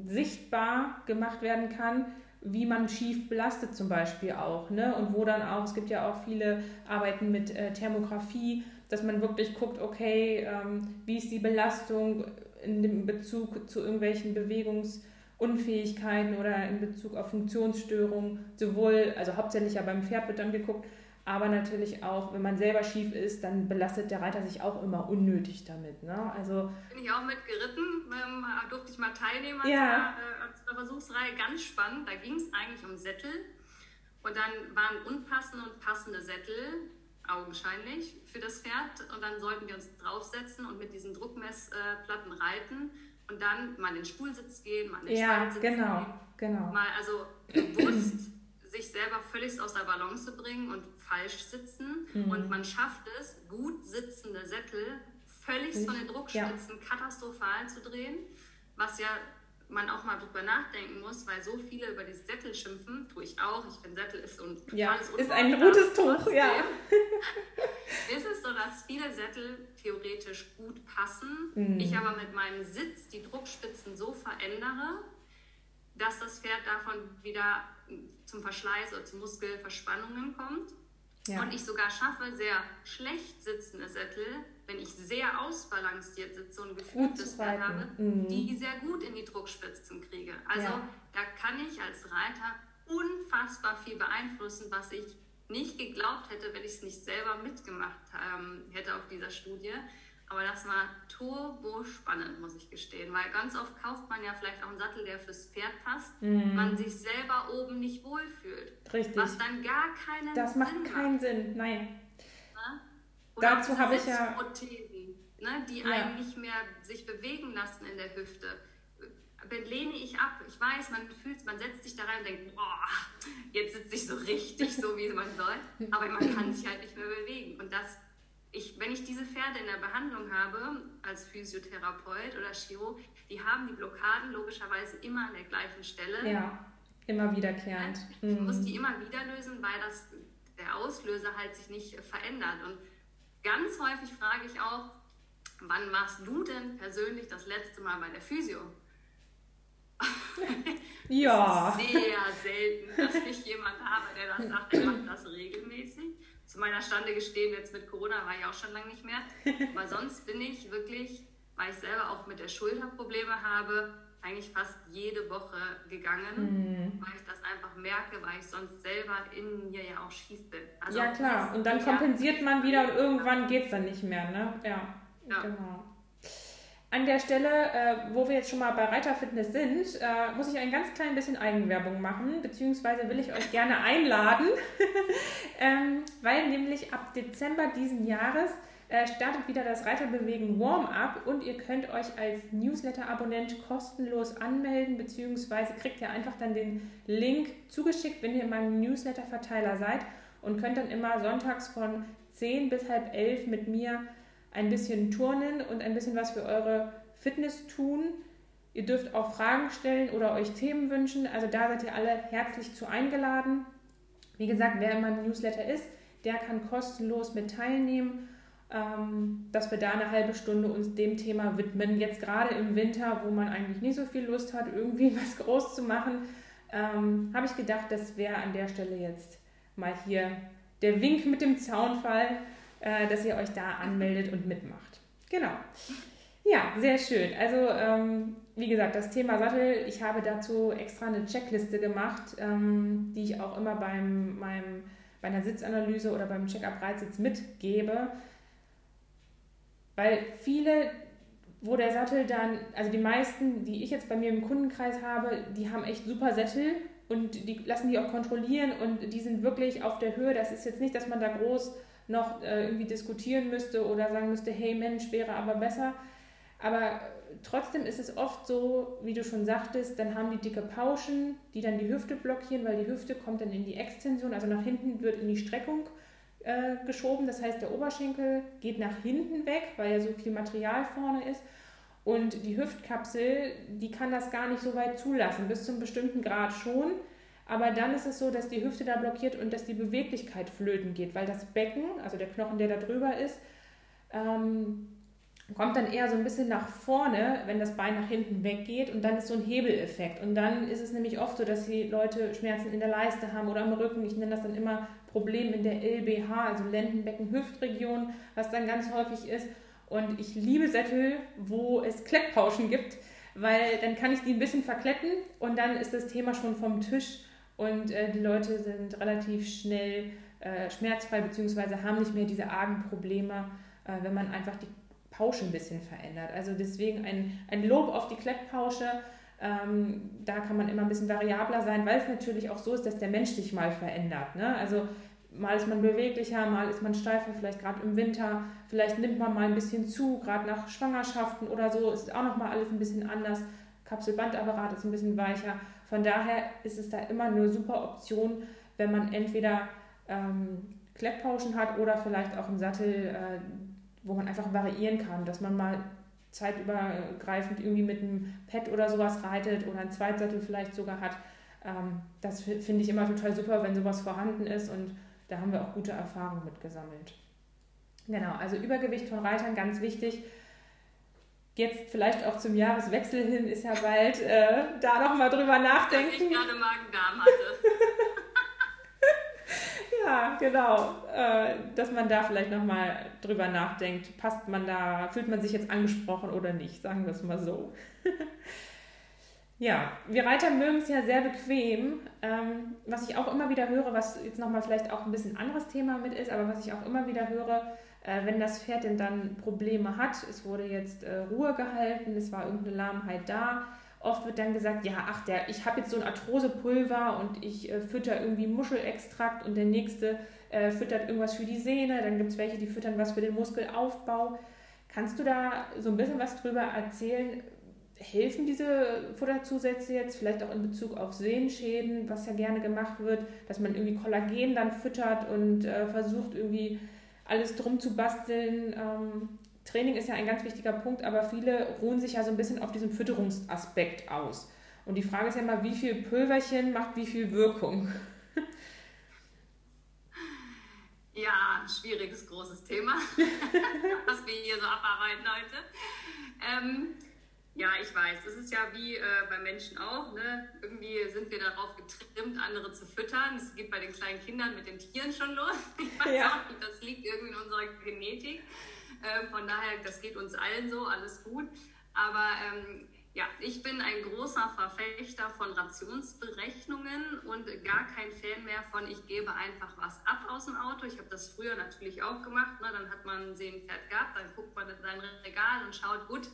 sichtbar gemacht werden kann, wie man schief belastet zum Beispiel auch. Ne? Und wo dann auch, es gibt ja auch viele Arbeiten mit äh, Thermografie, dass man wirklich guckt, okay, ähm, wie ist die Belastung in Bezug zu irgendwelchen Bewegungsunfähigkeiten oder in Bezug auf Funktionsstörungen, sowohl, also hauptsächlich ja beim Pferd wird dann geguckt, aber natürlich auch, wenn man selber schief ist, dann belastet der Reiter sich auch immer unnötig damit. Ne? Also, Bin ich auch mit geritten, ähm, durfte ich mal teilnehmen an ja. der, äh, Versuchsreihe. Ganz spannend, da ging es eigentlich um Sättel. Und dann waren unpassende und passende Sättel, augenscheinlich, für das Pferd. Und dann sollten wir uns draufsetzen und mit diesen Druckmessplatten reiten. Und dann mal in den Stuhlsitz gehen, mal in den ja, genau, gehen. genau. Mal also bewusst sich selber völlig aus der Balance bringen und falsch sitzen. Mhm. Und man schafft es, gut sitzende Sättel völlig von den Druckspitzen ja. katastrophal zu drehen, was ja man auch mal drüber nachdenken muss, weil so viele über die Sättel schimpfen, tue ich auch. Ich finde, Sättel ist und ja, ist ein gutes Tuch, ja. ist es so, dass viele Sättel theoretisch gut passen, mhm. ich aber mit meinem Sitz die Druckspitzen so verändere, dass das Pferd davon wieder zum Verschleiß oder zu Muskelverspannungen kommt. Ja. Und ich sogar schaffe, sehr schlecht sitzende Sättel, wenn ich sehr ausbalanciert sitze und gefühltes Pferd habe, mhm. die sehr gut in die Druckspitzen kriege. Also ja. da kann ich als Reiter unfassbar viel beeinflussen, was ich nicht geglaubt hätte, wenn ich es nicht selber mitgemacht ähm, hätte auf dieser Studie. Aber das war turbo spannend, muss ich gestehen, weil ganz oft kauft man ja vielleicht auch einen Sattel, der fürs Pferd passt, mhm. man sich selber oben nicht wohlfühlt. Richtig. Was dann gar keinen das Sinn macht. Das macht keinen Sinn, nein. Oder Dazu habe ich ja. Prothesen, ne, die ja. einen nicht mehr sich bewegen lassen in der Hüfte. lehne ich ab. Ich weiß, man fühlt, man setzt sich da rein und denkt, boah, jetzt sitze ich so richtig, so wie man soll. Aber man kann sich halt nicht mehr bewegen. Und das, ich, wenn ich diese Pferde in der Behandlung habe, als Physiotherapeut oder Chiro, die haben die Blockaden logischerweise immer an der gleichen Stelle. Ja, immer wiederkehrend. Ich mhm. muss die immer wieder lösen, weil das, der Auslöser halt sich nicht verändert. Und ganz häufig frage ich auch, wann machst du denn persönlich das letzte Mal bei der Physio? ja. Sehr selten, dass ich jemanden habe, der das sagt, der macht das regelmäßig. Zu meiner Stande gestehen, jetzt mit Corona war ich auch schon lange nicht mehr. Aber sonst bin ich wirklich, weil ich selber auch mit der Schulter Probleme habe, eigentlich fast jede Woche gegangen, mhm. weil ich das einfach merke, weil ich sonst selber in mir ja auch schief bin. Also ja klar, und dann kompensiert man wieder und irgendwann geht es dann nicht mehr, ne? Ja, ja. genau. An der Stelle, äh, wo wir jetzt schon mal bei Reiterfitness sind, äh, muss ich ein ganz klein bisschen Eigenwerbung machen, beziehungsweise will ich euch gerne einladen, ähm, weil nämlich ab Dezember diesen Jahres äh, startet wieder das Reiterbewegen Warm-up und ihr könnt euch als Newsletter-Abonnent kostenlos anmelden, beziehungsweise kriegt ihr einfach dann den Link zugeschickt, wenn ihr in meinem Newsletter-Verteiler seid und könnt dann immer sonntags von 10 bis halb 11 mit mir ein bisschen turnen und ein bisschen was für eure Fitness tun. Ihr dürft auch Fragen stellen oder euch Themen wünschen. Also da seid ihr alle herzlich zu eingeladen. Wie gesagt, wer in meinem Newsletter ist, der kann kostenlos mit teilnehmen, ähm, dass wir da eine halbe Stunde uns dem Thema widmen. Jetzt gerade im Winter, wo man eigentlich nicht so viel Lust hat, irgendwie was groß zu machen, ähm, habe ich gedacht, das wäre an der Stelle jetzt mal hier der Wink mit dem Zaunfall äh, dass ihr euch da anmeldet und mitmacht. Genau. Ja, sehr schön. Also, ähm, wie gesagt, das Thema Sattel, ich habe dazu extra eine Checkliste gemacht, ähm, die ich auch immer beim, meinem, bei einer Sitzanalyse oder beim Check-up-Reitsitz mitgebe. Weil viele, wo der Sattel dann, also die meisten, die ich jetzt bei mir im Kundenkreis habe, die haben echt super Sättel und die lassen die auch kontrollieren und die sind wirklich auf der Höhe. Das ist jetzt nicht, dass man da groß noch äh, irgendwie diskutieren müsste oder sagen müsste, hey Mensch, wäre aber besser. Aber trotzdem ist es oft so, wie du schon sagtest, dann haben die dicke Pauschen, die dann die Hüfte blockieren, weil die Hüfte kommt dann in die Extension, also nach hinten wird in die Streckung äh, geschoben. Das heißt, der Oberschenkel geht nach hinten weg, weil ja so viel Material vorne ist. Und die Hüftkapsel, die kann das gar nicht so weit zulassen, bis zum bestimmten Grad schon. Aber dann ist es so, dass die Hüfte da blockiert und dass die Beweglichkeit flöten geht, weil das Becken, also der Knochen, der da drüber ist, ähm, kommt dann eher so ein bisschen nach vorne, wenn das Bein nach hinten weggeht und dann ist so ein Hebeleffekt. Und dann ist es nämlich oft so, dass die Leute Schmerzen in der Leiste haben oder am Rücken. Ich nenne das dann immer Problem in der LBH, also Lendenbecken-Hüftregion, was dann ganz häufig ist. Und ich liebe Sättel, wo es Klettpauschen gibt, weil dann kann ich die ein bisschen verkletten und dann ist das Thema schon vom Tisch und äh, die Leute sind relativ schnell äh, schmerzfrei bzw. haben nicht mehr diese argen Probleme, äh, wenn man einfach die Pausche ein bisschen verändert. Also deswegen ein, ein Lob auf die Klettpausche. Ähm, da kann man immer ein bisschen variabler sein, weil es natürlich auch so ist, dass der Mensch sich mal verändert. Ne? Also mal ist man beweglicher, mal ist man steifer, vielleicht gerade im Winter, vielleicht nimmt man mal ein bisschen zu, gerade nach Schwangerschaften oder so, ist auch nochmal alles ein bisschen anders. Kapselbandapparat ist ein bisschen weicher. Von daher ist es da immer eine super Option, wenn man entweder ähm, Klepppauschen hat oder vielleicht auch einen Sattel, äh, wo man einfach variieren kann, dass man mal zeitübergreifend irgendwie mit einem Pad oder sowas reitet oder einen Zweitsattel vielleicht sogar hat. Ähm, das finde ich immer total super, wenn sowas vorhanden ist und da haben wir auch gute Erfahrungen mit gesammelt. Genau, also Übergewicht von Reitern ganz wichtig jetzt vielleicht auch zum Jahreswechsel hin ist ja bald äh, da nochmal drüber nachdenken. Dass ich gerade Magen-Darm hatte. ja, genau. Äh, dass man da vielleicht nochmal drüber nachdenkt. Passt man da, fühlt man sich jetzt angesprochen oder nicht? Sagen wir es mal so. ja, wir Reiter mögen es ja sehr bequem. Ähm, was ich auch immer wieder höre, was jetzt nochmal vielleicht auch ein bisschen anderes Thema mit ist, aber was ich auch immer wieder höre, äh, wenn das Pferd denn dann Probleme hat, es wurde jetzt äh, Ruhe gehalten, es war irgendeine Lahmheit da, oft wird dann gesagt, ja, ach, der, ich habe jetzt so ein Arthrosepulver und ich äh, fütter irgendwie Muschelextrakt und der nächste äh, füttert irgendwas für die Sehne, dann gibt es welche, die füttern was für den Muskelaufbau. Kannst du da so ein bisschen was drüber erzählen? helfen diese Futterzusätze jetzt, vielleicht auch in Bezug auf Sehenschäden, was ja gerne gemacht wird, dass man irgendwie Kollagen dann füttert und äh, versucht irgendwie alles drum zu basteln. Ähm, Training ist ja ein ganz wichtiger Punkt, aber viele ruhen sich ja so ein bisschen auf diesem Fütterungsaspekt aus. Und die Frage ist ja immer, wie viel Pülverchen macht wie viel Wirkung? Ja, ein schwieriges, großes Thema, was wir hier so abarbeiten heute. Ähm, ja, ich weiß, es ist ja wie äh, bei Menschen auch. Ne? Irgendwie sind wir darauf getrimmt, andere zu füttern. Es geht bei den kleinen Kindern mit den Tieren schon los. Ich weiß ja. auch nicht, das liegt irgendwie in unserer Genetik. Äh, von daher, das geht uns allen so, alles gut. Aber ähm, ja, ich bin ein großer Verfechter von Rationsberechnungen und gar kein Fan mehr von, ich gebe einfach was ab aus dem Auto. Ich habe das früher natürlich auch gemacht. Ne? Dann hat man ein Sehnenpferd gehabt, dann guckt man in sein Regal und schaut, gut,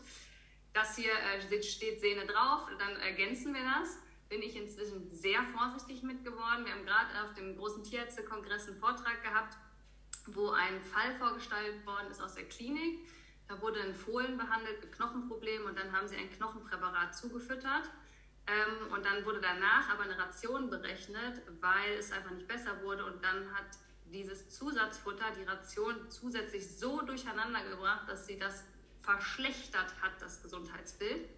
das hier äh, steht Sehne drauf, dann ergänzen wir das. Bin ich inzwischen sehr vorsichtig mit geworden. Wir haben gerade auf dem großen Tierärztekongress einen Vortrag gehabt, wo ein Fall vorgestellt worden ist aus der Klinik da wurde ein Fohlen behandelt mit Knochenproblemen und dann haben sie ein Knochenpräparat zugefüttert. Ähm, und dann wurde danach aber eine Ration berechnet, weil es einfach nicht besser wurde. Und dann hat dieses Zusatzfutter die Ration zusätzlich so durcheinander gebracht, dass sie das verschlechtert hat, das Gesundheitsbild.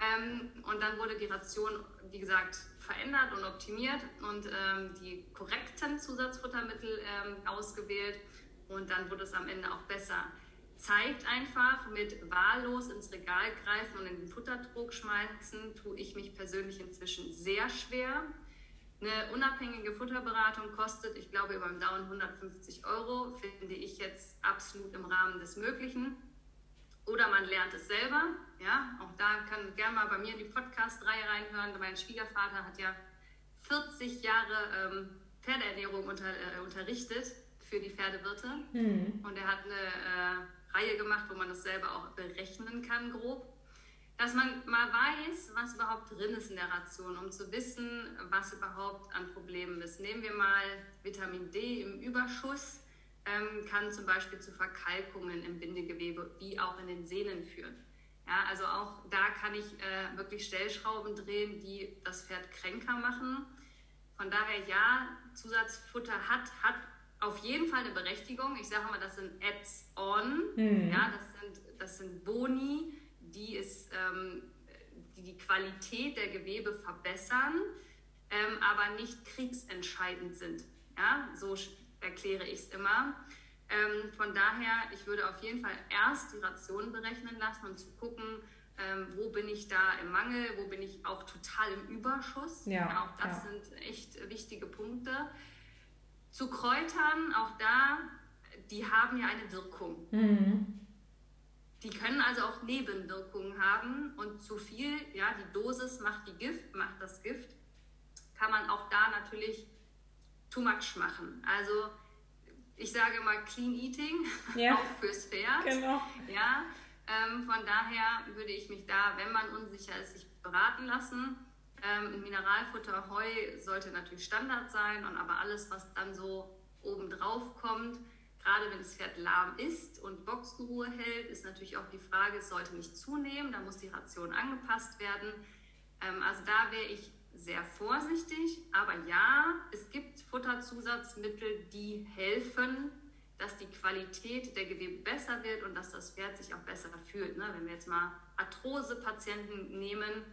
Ähm, und dann wurde die Ration, wie gesagt, verändert und optimiert und ähm, die korrekten Zusatzfuttermittel ähm, ausgewählt. Und dann wurde es am Ende auch besser zeigt einfach, mit wahllos ins Regal greifen und in den Futterdruck schmeißen, tue ich mich persönlich inzwischen sehr schwer. Eine unabhängige Futterberatung kostet, ich glaube, über dem Daumen 150 Euro, finde ich jetzt absolut im Rahmen des Möglichen. Oder man lernt es selber. Ja, auch da kann gerne mal bei mir in die Podcast-Reihe reinhören. Mein Schwiegervater hat ja 40 Jahre ähm, Pferdeernährung unter, äh, unterrichtet für die Pferdewirte. Mhm. Und er hat eine äh, Reihe gemacht, wo man das selber auch berechnen kann, grob. Dass man mal weiß, was überhaupt drin ist in der Ration, um zu wissen, was überhaupt an Problemen ist. Nehmen wir mal Vitamin D im Überschuss, ähm, kann zum Beispiel zu Verkalkungen im Bindegewebe wie auch in den Sehnen führen. Ja, also auch da kann ich äh, wirklich Stellschrauben drehen, die das Pferd kränker machen. Von daher ja, Zusatzfutter hat, hat auf jeden Fall eine Berechtigung. Ich sage mal, das sind Ads-on, mhm. ja, das sind, das sind Boni, die, ist, ähm, die die Qualität der Gewebe verbessern, ähm, aber nicht kriegsentscheidend sind. Ja, so erkläre ich es immer. Ähm, von daher, ich würde auf jeden Fall erst die Rationen berechnen lassen und zu gucken, ähm, wo bin ich da im Mangel, wo bin ich auch total im Überschuss. Ja, ja auch das ja. sind echt wichtige Punkte. Zu Kräutern, auch da, die haben ja eine Wirkung. Mhm. Die können also auch Nebenwirkungen haben und zu viel, ja, die Dosis macht die Gift, macht das Gift, kann man auch da natürlich too much machen. Also ich sage mal Clean Eating, ja. auch fürs Pferd. Genau. Ja, ähm, von daher würde ich mich da, wenn man unsicher ist, sich beraten lassen. Ähm, Mineralfutter, Heu sollte natürlich Standard sein und aber alles, was dann so oben drauf kommt, gerade wenn das Pferd lahm ist und Boxenruhe hält, ist natürlich auch die Frage, es sollte nicht zunehmen, da muss die Ration angepasst werden. Ähm, also da wäre ich sehr vorsichtig, aber ja, es gibt Futterzusatzmittel, die helfen, dass die Qualität der Gewebe besser wird und dass das Pferd sich auch besser fühlt. Ne? Wenn wir jetzt mal Arthrose-Patienten nehmen,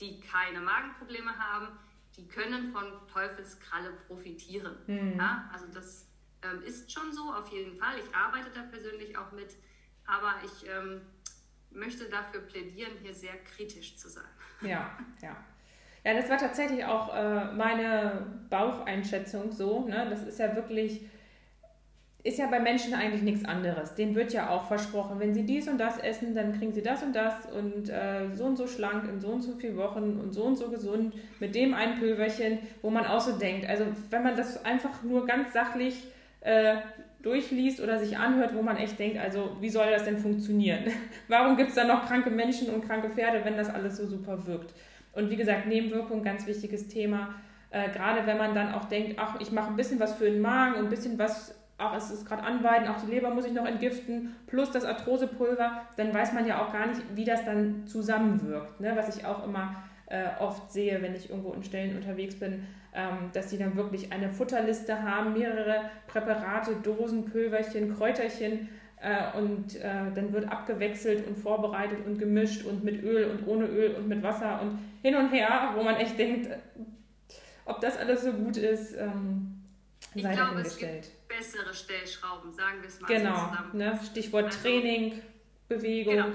die keine Magenprobleme haben, die können von Teufelskralle profitieren. Mhm. Ja, also das ähm, ist schon so, auf jeden Fall. Ich arbeite da persönlich auch mit, aber ich ähm, möchte dafür plädieren, hier sehr kritisch zu sein. Ja, ja. Ja, das war tatsächlich auch äh, meine Baucheinschätzung so. Ne? Das ist ja wirklich ist ja bei Menschen eigentlich nichts anderes. Denen wird ja auch versprochen, wenn sie dies und das essen, dann kriegen sie das und das und äh, so und so schlank in so und so vielen Wochen und so und so gesund mit dem ein Pülverchen, wo man auch so denkt. Also wenn man das einfach nur ganz sachlich äh, durchliest oder sich anhört, wo man echt denkt, also wie soll das denn funktionieren? Warum gibt es da noch kranke Menschen und kranke Pferde, wenn das alles so super wirkt? Und wie gesagt, Nebenwirkung, ganz wichtiges Thema. Äh, gerade wenn man dann auch denkt, ach, ich mache ein bisschen was für den Magen und ein bisschen was auch es ist gerade anweiden, auch die Leber muss ich noch entgiften, plus das Arthrosepulver, dann weiß man ja auch gar nicht, wie das dann zusammenwirkt. Ne? Was ich auch immer äh, oft sehe, wenn ich irgendwo in Stellen unterwegs bin, ähm, dass die dann wirklich eine Futterliste haben, mehrere Präparate, Dosen, Pülverchen, Kräuterchen und äh, dann wird abgewechselt und vorbereitet und gemischt und mit Öl und ohne Öl und mit Wasser und hin und her, wo man echt denkt, ob das alles so gut ist. Ähm, ich sei glaube, es gibt bessere Stellschrauben, sagen wir es mal genau, so zusammen. Ne? Stichwort also, Training, Bewegung. Genau.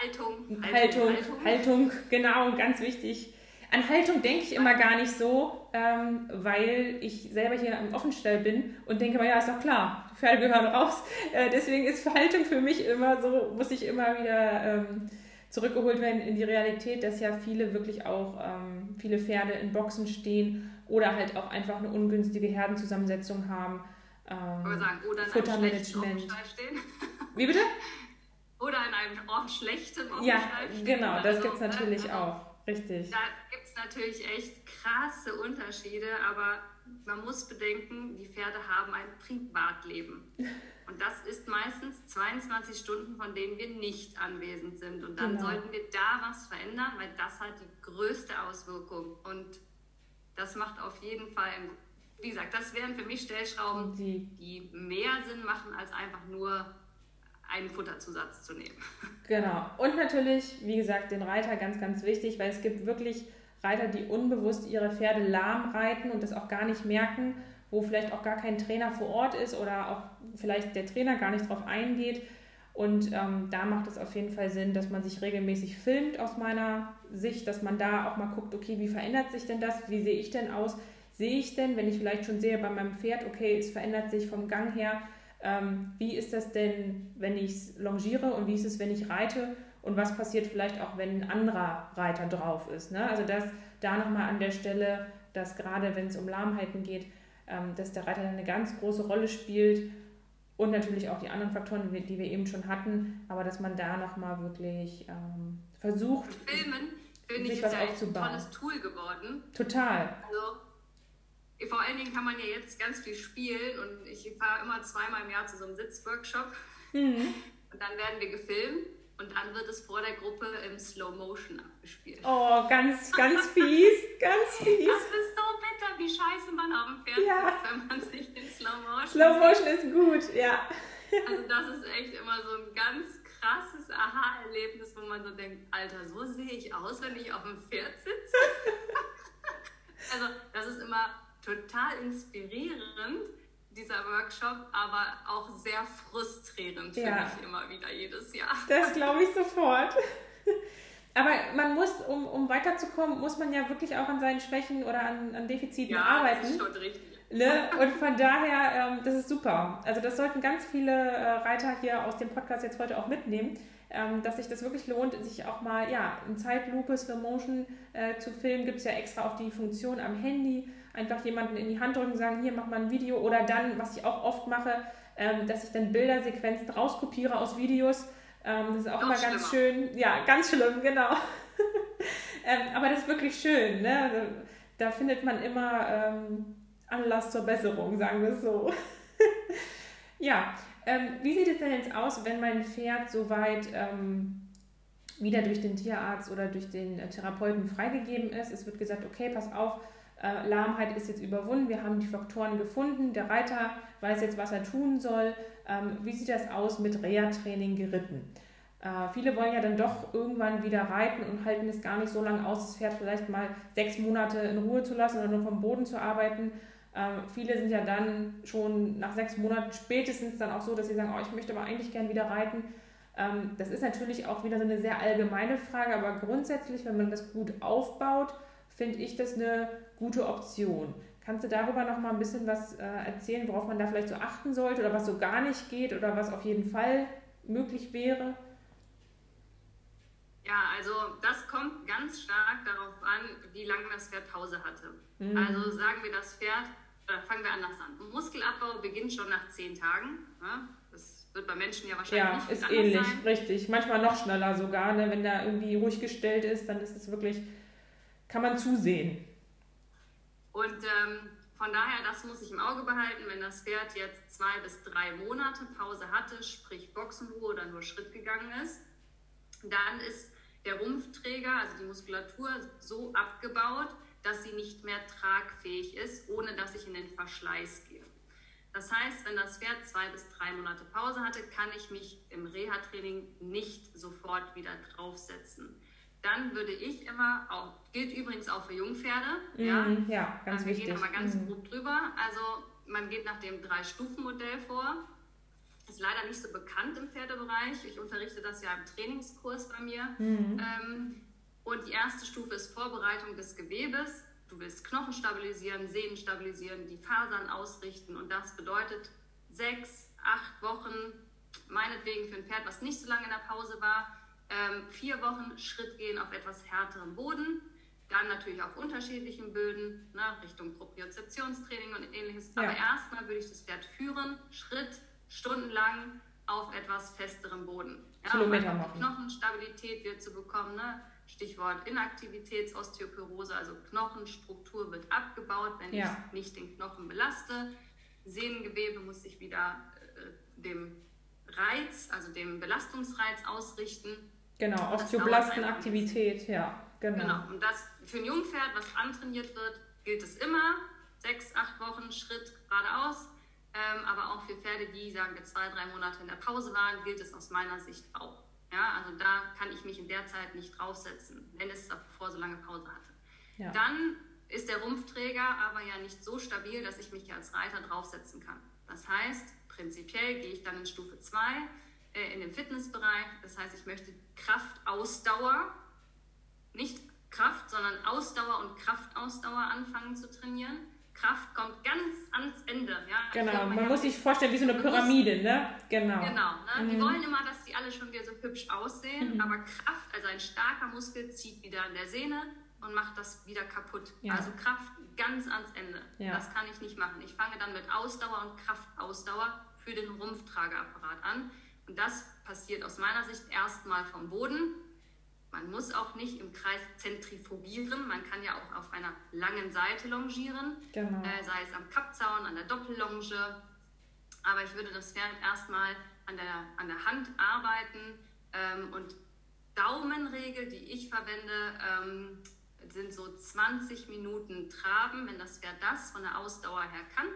Haltung, Haltung, Haltung, Haltung, genau, ganz wichtig. An Haltung denke ich immer gar nicht so, ähm, weil ich selber hier im Offenstall bin und denke mal, ja, ist doch klar, Pferde gehören raus. Äh, deswegen ist Haltung für mich immer so, muss ich immer wieder ähm, zurückgeholt werden in die Realität, dass ja viele wirklich auch, ähm, viele Pferde in Boxen stehen oder halt auch einfach eine ungünstige Herdenzusammensetzung haben. Ähm, sagen, oder in Futtermanagement. stehen. Wie bitte? Oder in einem oh, schlechten Ja, genau, das also, gibt es natürlich ne? auch. Richtig. Da gibt es natürlich echt krasse Unterschiede, aber man muss bedenken, die Pferde haben ein Privatleben. Und das ist meistens 22 Stunden, von denen wir nicht anwesend sind. Und dann genau. sollten wir da was verändern, weil das hat die größte Auswirkung. Und das macht auf jeden Fall, wie gesagt, das wären für mich Stellschrauben, die, die mehr Sinn machen, als einfach nur einen Futterzusatz zu nehmen. Genau. Und natürlich, wie gesagt, den Reiter ganz, ganz wichtig, weil es gibt wirklich Reiter, die unbewusst ihre Pferde lahm reiten und das auch gar nicht merken, wo vielleicht auch gar kein Trainer vor Ort ist oder auch vielleicht der Trainer gar nicht drauf eingeht. Und ähm, da macht es auf jeden Fall Sinn, dass man sich regelmäßig filmt aus meiner Sicht, dass man da auch mal guckt, okay, wie verändert sich denn das? Wie sehe ich denn aus? Sehe ich denn, wenn ich vielleicht schon sehe bei meinem Pferd, okay, es verändert sich vom Gang her, ähm, wie ist das denn, wenn ich es longiere und wie ist es, wenn ich reite? Und was passiert vielleicht auch, wenn ein anderer Reiter drauf ist? Ne? Also das da nochmal an der Stelle, dass gerade wenn es um Lahmheiten geht, ähm, dass der Reiter eine ganz große Rolle spielt und natürlich auch die anderen Faktoren, die wir eben schon hatten, aber dass man da nochmal wirklich ähm, versucht, Filmen, sich was aufzubauen. Ein tolles Tool geworden. Total. Also, vor allen Dingen kann man ja jetzt ganz viel spielen und ich fahre immer zweimal im Jahr zu so einem Sitzworkshop mhm. und dann werden wir gefilmt und dann wird es vor der Gruppe im Slow Motion abgespielt. Oh, ganz, ganz fies, ganz fies. Das ist so bitter, wie scheiße man auf dem Pferd ja. ist, wenn man sich in Slow Motion Slow Motion ist gut, ja. Also das ist echt immer so ein ganz krasses Aha-Erlebnis, wo man so denkt, Alter, so sehe ich aus, wenn ich auf dem Pferd sitze. also das ist immer total inspirierend dieser Workshop, aber auch sehr frustrierend für ja. mich immer wieder jedes Jahr. Das glaube ich sofort. Aber man muss, um, um weiterzukommen, muss man ja wirklich auch an seinen Schwächen oder an, an Defiziten ja, arbeiten. Das ist schon richtig. Ne? Und von daher, ähm, das ist super. Also das sollten ganz viele äh, Reiter hier aus dem Podcast jetzt heute auch mitnehmen, ähm, dass sich das wirklich lohnt, sich auch mal ja, in Zeitlupe, Slow Motion äh, zu filmen. Gibt es ja extra auch die Funktion am Handy einfach jemanden in die Hand drücken, sagen, hier mach mal ein Video oder dann, was ich auch oft mache, ähm, dass ich dann Bildersequenzen rauskopiere aus Videos. Ähm, das ist auch immer ganz schön. Ja, ganz schlimm, genau. ähm, aber das ist wirklich schön. Ne? Da, da findet man immer ähm, Anlass zur Besserung, sagen wir es so. ja, ähm, wie sieht es denn jetzt aus, wenn mein Pferd soweit wieder durch den Tierarzt oder durch den äh, Therapeuten freigegeben ist? Es wird gesagt, okay, pass auf, äh, Lahmheit ist jetzt überwunden, wir haben die Faktoren gefunden, der Reiter weiß jetzt, was er tun soll. Ähm, wie sieht das aus mit Reha-Training geritten? Äh, viele wollen ja dann doch irgendwann wieder reiten und halten es gar nicht so lange aus, das Pferd vielleicht mal sechs Monate in Ruhe zu lassen oder nur vom Boden zu arbeiten. Ähm, viele sind ja dann schon nach sechs Monaten spätestens dann auch so, dass sie sagen, oh, ich möchte aber eigentlich gern wieder reiten. Ähm, das ist natürlich auch wieder so eine sehr allgemeine Frage, aber grundsätzlich, wenn man das gut aufbaut, finde ich das eine gute Option. Kannst du darüber noch mal ein bisschen was äh, erzählen, worauf man da vielleicht so achten sollte oder was so gar nicht geht oder was auf jeden Fall möglich wäre? Ja, also das kommt ganz stark darauf an, wie lange das Pferd Pause hatte. Mhm. Also sagen wir das Pferd, oder fangen wir anders an. Muskelabbau beginnt schon nach zehn Tagen. Ne? Das wird bei Menschen ja wahrscheinlich ja, nicht ist ähnlich, sein. richtig. Manchmal noch schneller sogar. Ne? Wenn da irgendwie ruhig gestellt ist, dann ist es wirklich, kann man zusehen. Und ähm, von daher, das muss ich im Auge behalten, wenn das Pferd jetzt zwei bis drei Monate Pause hatte, sprich Boxenruhe oder nur Schritt gegangen ist, dann ist der Rumpfträger, also die Muskulatur, so abgebaut, dass sie nicht mehr tragfähig ist, ohne dass ich in den Verschleiß gehe. Das heißt, wenn das Pferd zwei bis drei Monate Pause hatte, kann ich mich im Reha-Training nicht sofort wieder draufsetzen. Dann würde ich immer, auch, gilt übrigens auch für Jungpferde, mm, ja, ja, ganz wir wichtig. gehen nochmal ganz mm. grob drüber. Also man geht nach dem Drei-Stufen-Modell vor. Ist leider nicht so bekannt im Pferdebereich. Ich unterrichte das ja im Trainingskurs bei mir. Mm. Ähm, und die erste Stufe ist Vorbereitung des Gewebes. Du willst Knochen stabilisieren, Sehnen stabilisieren, die Fasern ausrichten. Und das bedeutet sechs, acht Wochen, meinetwegen für ein Pferd, was nicht so lange in der Pause war, ähm, vier Wochen Schritt gehen auf etwas härterem Boden. Dann natürlich auf unterschiedlichen Böden, ne, Richtung Propriozeptionstraining und ähnliches. Ja. Aber erstmal würde ich das Pferd führen, Schritt, stundenlang auf etwas festerem Boden. Ja, Kilometer machen. Knochenstabilität wird zu bekommen. Ne? Stichwort Inaktivitätsosteoporose, also Knochenstruktur wird abgebaut, wenn ja. ich nicht den Knochen belaste. Sehnengewebe muss sich wieder äh, dem Reiz, also dem Belastungsreiz ausrichten. Genau, Osteoblastenaktivität, ja, genau. Genau, und das für ein Jungpferd, was antrainiert wird, gilt es immer. Sechs, acht Wochen Schritt geradeaus. Ähm, aber auch für Pferde, die, sagen wir, zwei, drei Monate in der Pause waren, gilt es aus meiner Sicht auch. Ja, also da kann ich mich in der Zeit nicht draufsetzen, wenn es davor so lange Pause hatte. Ja. Dann ist der Rumpfträger aber ja nicht so stabil, dass ich mich als Reiter draufsetzen kann. Das heißt, prinzipiell gehe ich dann in Stufe 2 äh, in den Fitnessbereich. Das heißt, ich möchte Kraftausdauer, nicht Kraft, sondern Ausdauer und Kraftausdauer anfangen zu trainieren. Kraft kommt ganz ans Ende. Ja? Genau, glaube, man, muss sich vorstellen wie so eine Pyramide, ne? Genau. Genau, ne? Mhm. die wollen immer, dass die alle schon wieder so hübsch aussehen, mhm. aber Kraft, also ein starker Muskel, zieht wieder an der Sehne und macht das wieder kaputt. Ja. Also Kraft ganz ans Ende. Ja. Das kann ich nicht machen. Ich fange dann mit Ausdauer und Kraftausdauer für den Rumpftrageapparat an. Und das passiert aus meiner Sicht erstmal vom Boden man muss auch nicht im Kreis zentrifugieren. Man kann ja auch auf einer langen Seite longieren, genau. äh, sei es am Kappzaun, an der Doppellonge. Aber ich würde das Pferd erstmal an der, an der Hand arbeiten ähm, und Daumenregel, die ich verwende, ähm, sind so 20 Minuten Traben. Wenn das Pferd das von der Ausdauer her kann,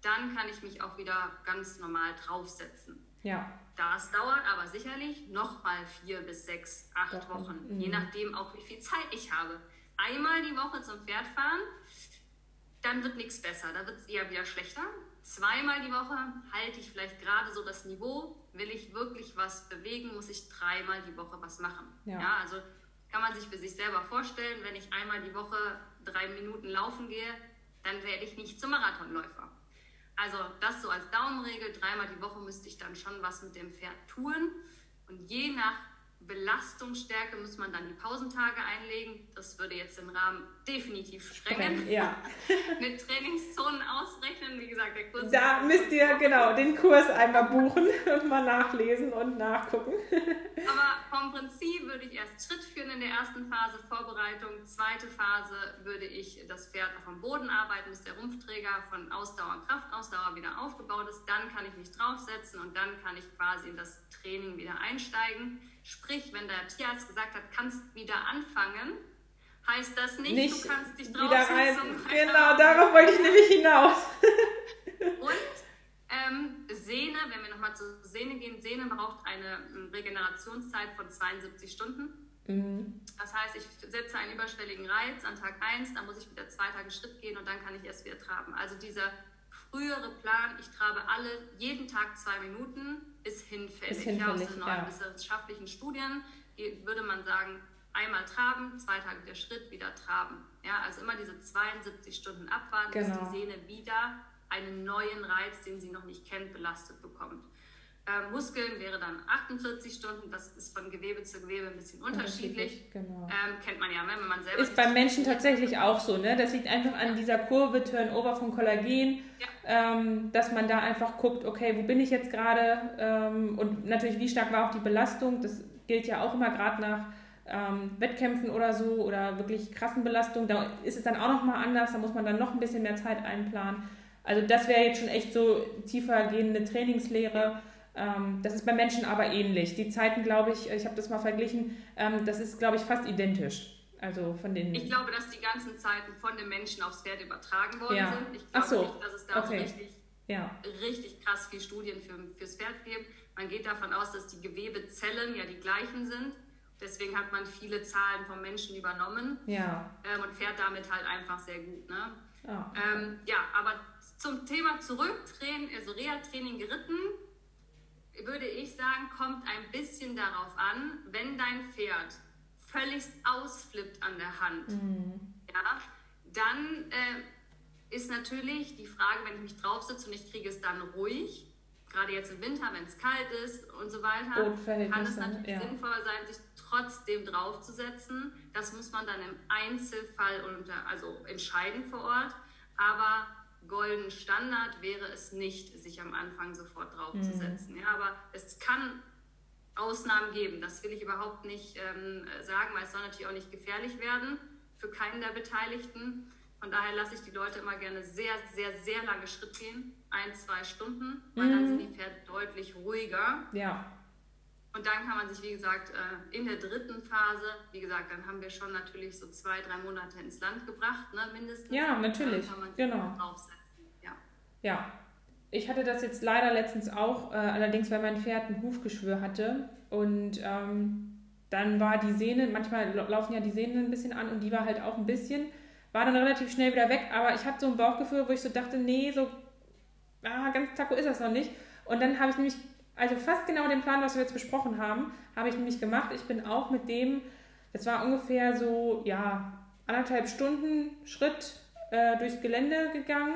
dann kann ich mich auch wieder ganz normal draufsetzen. Ja. Das dauert aber sicherlich nochmal vier bis sechs, acht Doch. Wochen, mhm. je nachdem auch, wie viel Zeit ich habe. Einmal die Woche zum Pferd fahren, dann wird nichts besser, da wird es eher wieder schlechter. Zweimal die Woche halte ich vielleicht gerade so das Niveau. Will ich wirklich was bewegen, muss ich dreimal die Woche was machen. Ja. ja, also kann man sich für sich selber vorstellen, wenn ich einmal die Woche drei Minuten laufen gehe, dann werde ich nicht zum Marathonläufer. Also das so als Daumenregel, dreimal die Woche müsste ich dann schon was mit dem Pferd tun. Und je nach Belastungsstärke muss man dann die Pausentage einlegen. Das würde jetzt den Rahmen definitiv sprengen. Ja. Mit Trainingszonen ausrechnen. Wie gesagt, der Kurs. Da müsst ihr genau den Kurs einmal buchen und mal nachlesen und nachgucken. Aber vom Prinzip würde ich erst Schritt führen in der ersten Phase, Vorbereitung. Zweite Phase würde ich das Pferd auf dem Boden arbeiten, bis der Rumpfträger von Ausdauer und Kraftausdauer wieder aufgebaut ist. Dann kann ich mich draufsetzen und dann kann ich quasi in das Training wieder einsteigen. Sprich, wenn der Tierarzt gesagt hat, kannst wieder anfangen, heißt das nicht, nicht du kannst dich draufsetzen. Genau, darauf wollte ich nämlich hinaus. Und ähm, Sehne, wenn wir nochmal zur Sehne gehen, Sehne braucht eine ähm, Regenerationszeit von 72 Stunden. Mhm. Das heißt, ich setze einen überschwelligen Reiz an Tag 1, dann muss ich wieder zwei Tage Schritt gehen und dann kann ich erst wieder traben. Also dieser frühere Plan, ich trabe alle jeden Tag zwei Minuten, ist hinfällig. Ist hinfällig ja, aus den neuen ja. wissenschaftlichen Studien würde man sagen, einmal traben, zwei Tage der Schritt, wieder traben. Ja, also immer diese 72 Stunden abwarten, genau. bis die Sehne wieder einen neuen Reiz, den sie noch nicht kennt, belastet bekommt. Äh, Muskeln wäre dann 48 Stunden, das ist von Gewebe zu Gewebe ein bisschen unterschiedlich. unterschiedlich genau. ähm, kennt man ja, ne, wenn man selber. Ist beim Menschen tatsächlich auch so, ne? Das liegt einfach an dieser Kurve Turnover von Kollagen, ja. ähm, dass man da einfach guckt, okay, wo bin ich jetzt gerade? Ähm, und natürlich, wie stark war auch die Belastung? Das gilt ja auch immer gerade nach ähm, Wettkämpfen oder so oder wirklich krassen Belastungen, da ist es dann auch nochmal anders, da muss man dann noch ein bisschen mehr Zeit einplanen. Also das wäre jetzt schon echt so tiefer gehende Trainingslehre. Ähm, das ist bei Menschen aber ähnlich. Die Zeiten, glaube ich, ich habe das mal verglichen, ähm, das ist, glaube ich, fast identisch. Also von den ich glaube, dass die ganzen Zeiten von den Menschen aufs Pferd übertragen worden ja. sind. Ich glaube so. nicht, dass es da okay. richtig, ja. richtig krass viel Studien für, fürs Pferd gibt. Man geht davon aus, dass die Gewebezellen ja die gleichen sind. Deswegen hat man viele Zahlen vom Menschen übernommen ja. ähm, und fährt damit halt einfach sehr gut. Ne? Ja. Ähm, ja, aber zum Thema zurück, also Reha-Training geritten, würde ich sagen, kommt ein bisschen darauf an, wenn dein Pferd völlig ausflippt an der Hand, mhm. ja, dann äh, ist natürlich die Frage, wenn ich mich drauf sitze und ich kriege es dann ruhig, gerade jetzt im Winter, wenn es kalt ist und so weiter, kann es natürlich ja. sinnvoll sein, sich trotzdem draufzusetzen. Das muss man dann im Einzelfall unter, also entscheiden vor Ort. Aber golden Standard wäre es nicht, sich am Anfang sofort draufzusetzen. Mhm. Ja, aber es kann Ausnahmen geben. Das will ich überhaupt nicht ähm, sagen, weil es soll natürlich auch nicht gefährlich werden für keinen der Beteiligten. Von daher lasse ich die Leute immer gerne sehr, sehr, sehr lange Schritt gehen, ein, zwei Stunden, weil mhm. dann sind die Pferde deutlich ruhiger. Ja. Und dann kann man sich, wie gesagt, äh, in der dritten Phase, wie gesagt, dann haben wir schon natürlich so zwei, drei Monate ins Land gebracht, ne, mindestens. Ja, natürlich. genau. Ja. ja. Ich hatte das jetzt leider letztens auch, äh, allerdings weil mein Pferd ein Hufgeschwür hatte und ähm, dann war die Sehne, manchmal laufen ja die Sehnen ein bisschen an und die war halt auch ein bisschen, war dann relativ schnell wieder weg, aber ich hatte so ein Bauchgefühl, wo ich so dachte, nee, so ah, ganz taco ist das noch nicht. Und dann habe ich nämlich also fast genau den Plan, was wir jetzt besprochen haben, habe ich nämlich gemacht. Ich bin auch mit dem, das war ungefähr so, ja, anderthalb Stunden Schritt äh, durchs Gelände gegangen,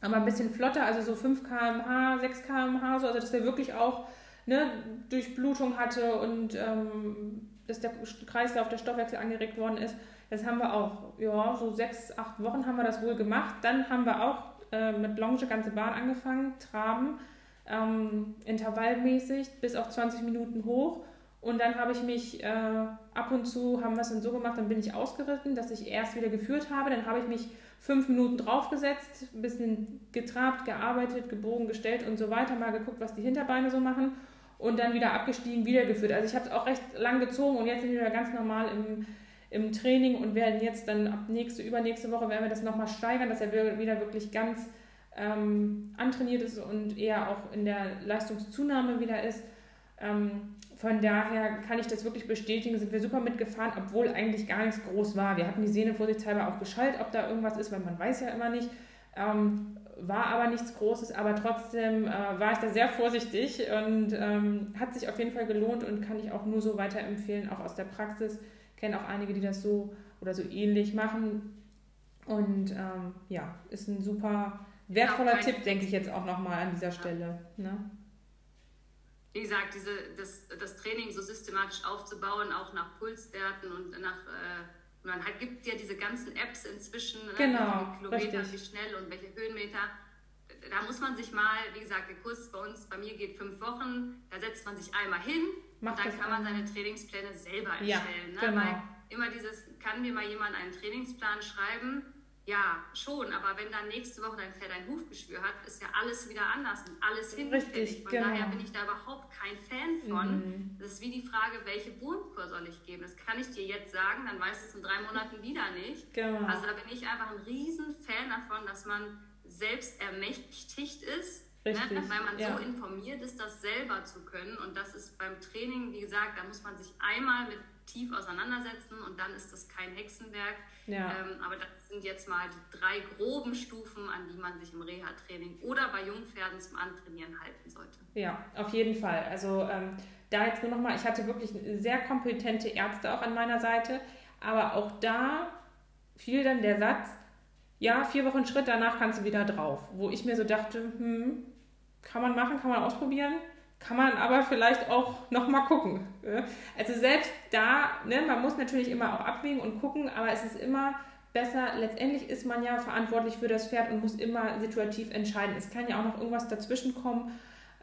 aber ein bisschen flotter, also so 5 km/h, 6 km/h, so, also dass der wirklich auch ne, Durchblutung hatte und ähm, dass der Kreislauf, der Stoffwechsel angeregt worden ist. Das haben wir auch, ja, so sechs, acht Wochen haben wir das wohl gemacht. Dann haben wir auch äh, mit Longe ganze Bahn angefangen, Traben ähm, intervallmäßig bis auf 20 Minuten hoch. Und dann habe ich mich äh, ab und zu, haben wir es dann so gemacht, dann bin ich ausgeritten, dass ich erst wieder geführt habe. Dann habe ich mich fünf Minuten draufgesetzt, ein bisschen getrabt, gearbeitet, gebogen, gestellt und so weiter, mal geguckt, was die Hinterbeine so machen und dann wieder abgestiegen, wieder geführt. Also ich habe es auch recht lang gezogen und jetzt sind wir wieder ganz normal im, im Training und werden jetzt dann ab nächste, übernächste Woche werden wir das nochmal steigern, dass er wieder wirklich ganz ähm, antrainiert ist und eher auch in der Leistungszunahme wieder ist. Ähm, von daher kann ich das wirklich bestätigen, sind wir super mitgefahren, obwohl eigentlich gar nichts groß war. Wir hatten die Sehne vorsichtshalber auch geschaltet, ob da irgendwas ist, weil man weiß ja immer nicht. Ähm, war aber nichts Großes, aber trotzdem äh, war ich da sehr vorsichtig und ähm, hat sich auf jeden Fall gelohnt und kann ich auch nur so weiterempfehlen, auch aus der Praxis. Kenne auch einige, die das so oder so ähnlich machen. Und ähm, ja, ist ein super wertvoller Tipp, denke ich jetzt auch nochmal an dieser Stelle. Ne? Wie gesagt, diese, das, das Training so systematisch aufzubauen, auch nach Pulswerten und nach, äh, man hat, gibt ja diese ganzen Apps inzwischen, ne, genau, ne, Kilometer, richtig. wie schnell und welche Höhenmeter. Da muss man sich mal, wie gesagt, der Kurs bei uns, bei mir geht fünf Wochen, da setzt man sich einmal hin Macht und dann kann man seine Trainingspläne selber erstellen. Ja, ne? genau. Weil immer dieses, kann mir mal jemand einen Trainingsplan schreiben? Ja, schon, aber wenn dann nächste Woche dein Pferd ein Hufgeschwür hat, ist ja alles wieder anders und alles hinfällig. Von genau. daher bin ich da überhaupt kein Fan von. Mhm. Das ist wie die Frage, welche Bodenkur soll ich geben? Das kann ich dir jetzt sagen, dann weißt du es in drei Monaten wieder nicht. Genau. Also da bin ich einfach ein riesen Fan davon, dass man selbst ermächtigt ist, ne? weil man ja. so informiert ist, das selber zu können. Und das ist beim Training, wie gesagt, da muss man sich einmal mit tief auseinandersetzen und dann ist das kein Hexenwerk. Ja. Ähm, aber das sind jetzt mal die drei groben Stufen, an die man sich im Reha-Training oder bei Jungpferden zum Antrainieren halten sollte. Ja, auf jeden Fall. Also ähm, da jetzt nur nochmal, ich hatte wirklich sehr kompetente Ärzte auch an meiner Seite, aber auch da fiel dann der Satz, ja, vier Wochen Schritt, danach kannst du wieder drauf. Wo ich mir so dachte, hm, kann man machen, kann man ausprobieren, kann man aber vielleicht auch nochmal gucken. Also selbst da, ne, man muss natürlich immer auch abwägen und gucken, aber es ist immer besser, letztendlich ist man ja verantwortlich für das Pferd und muss immer situativ entscheiden. Es kann ja auch noch irgendwas dazwischen kommen.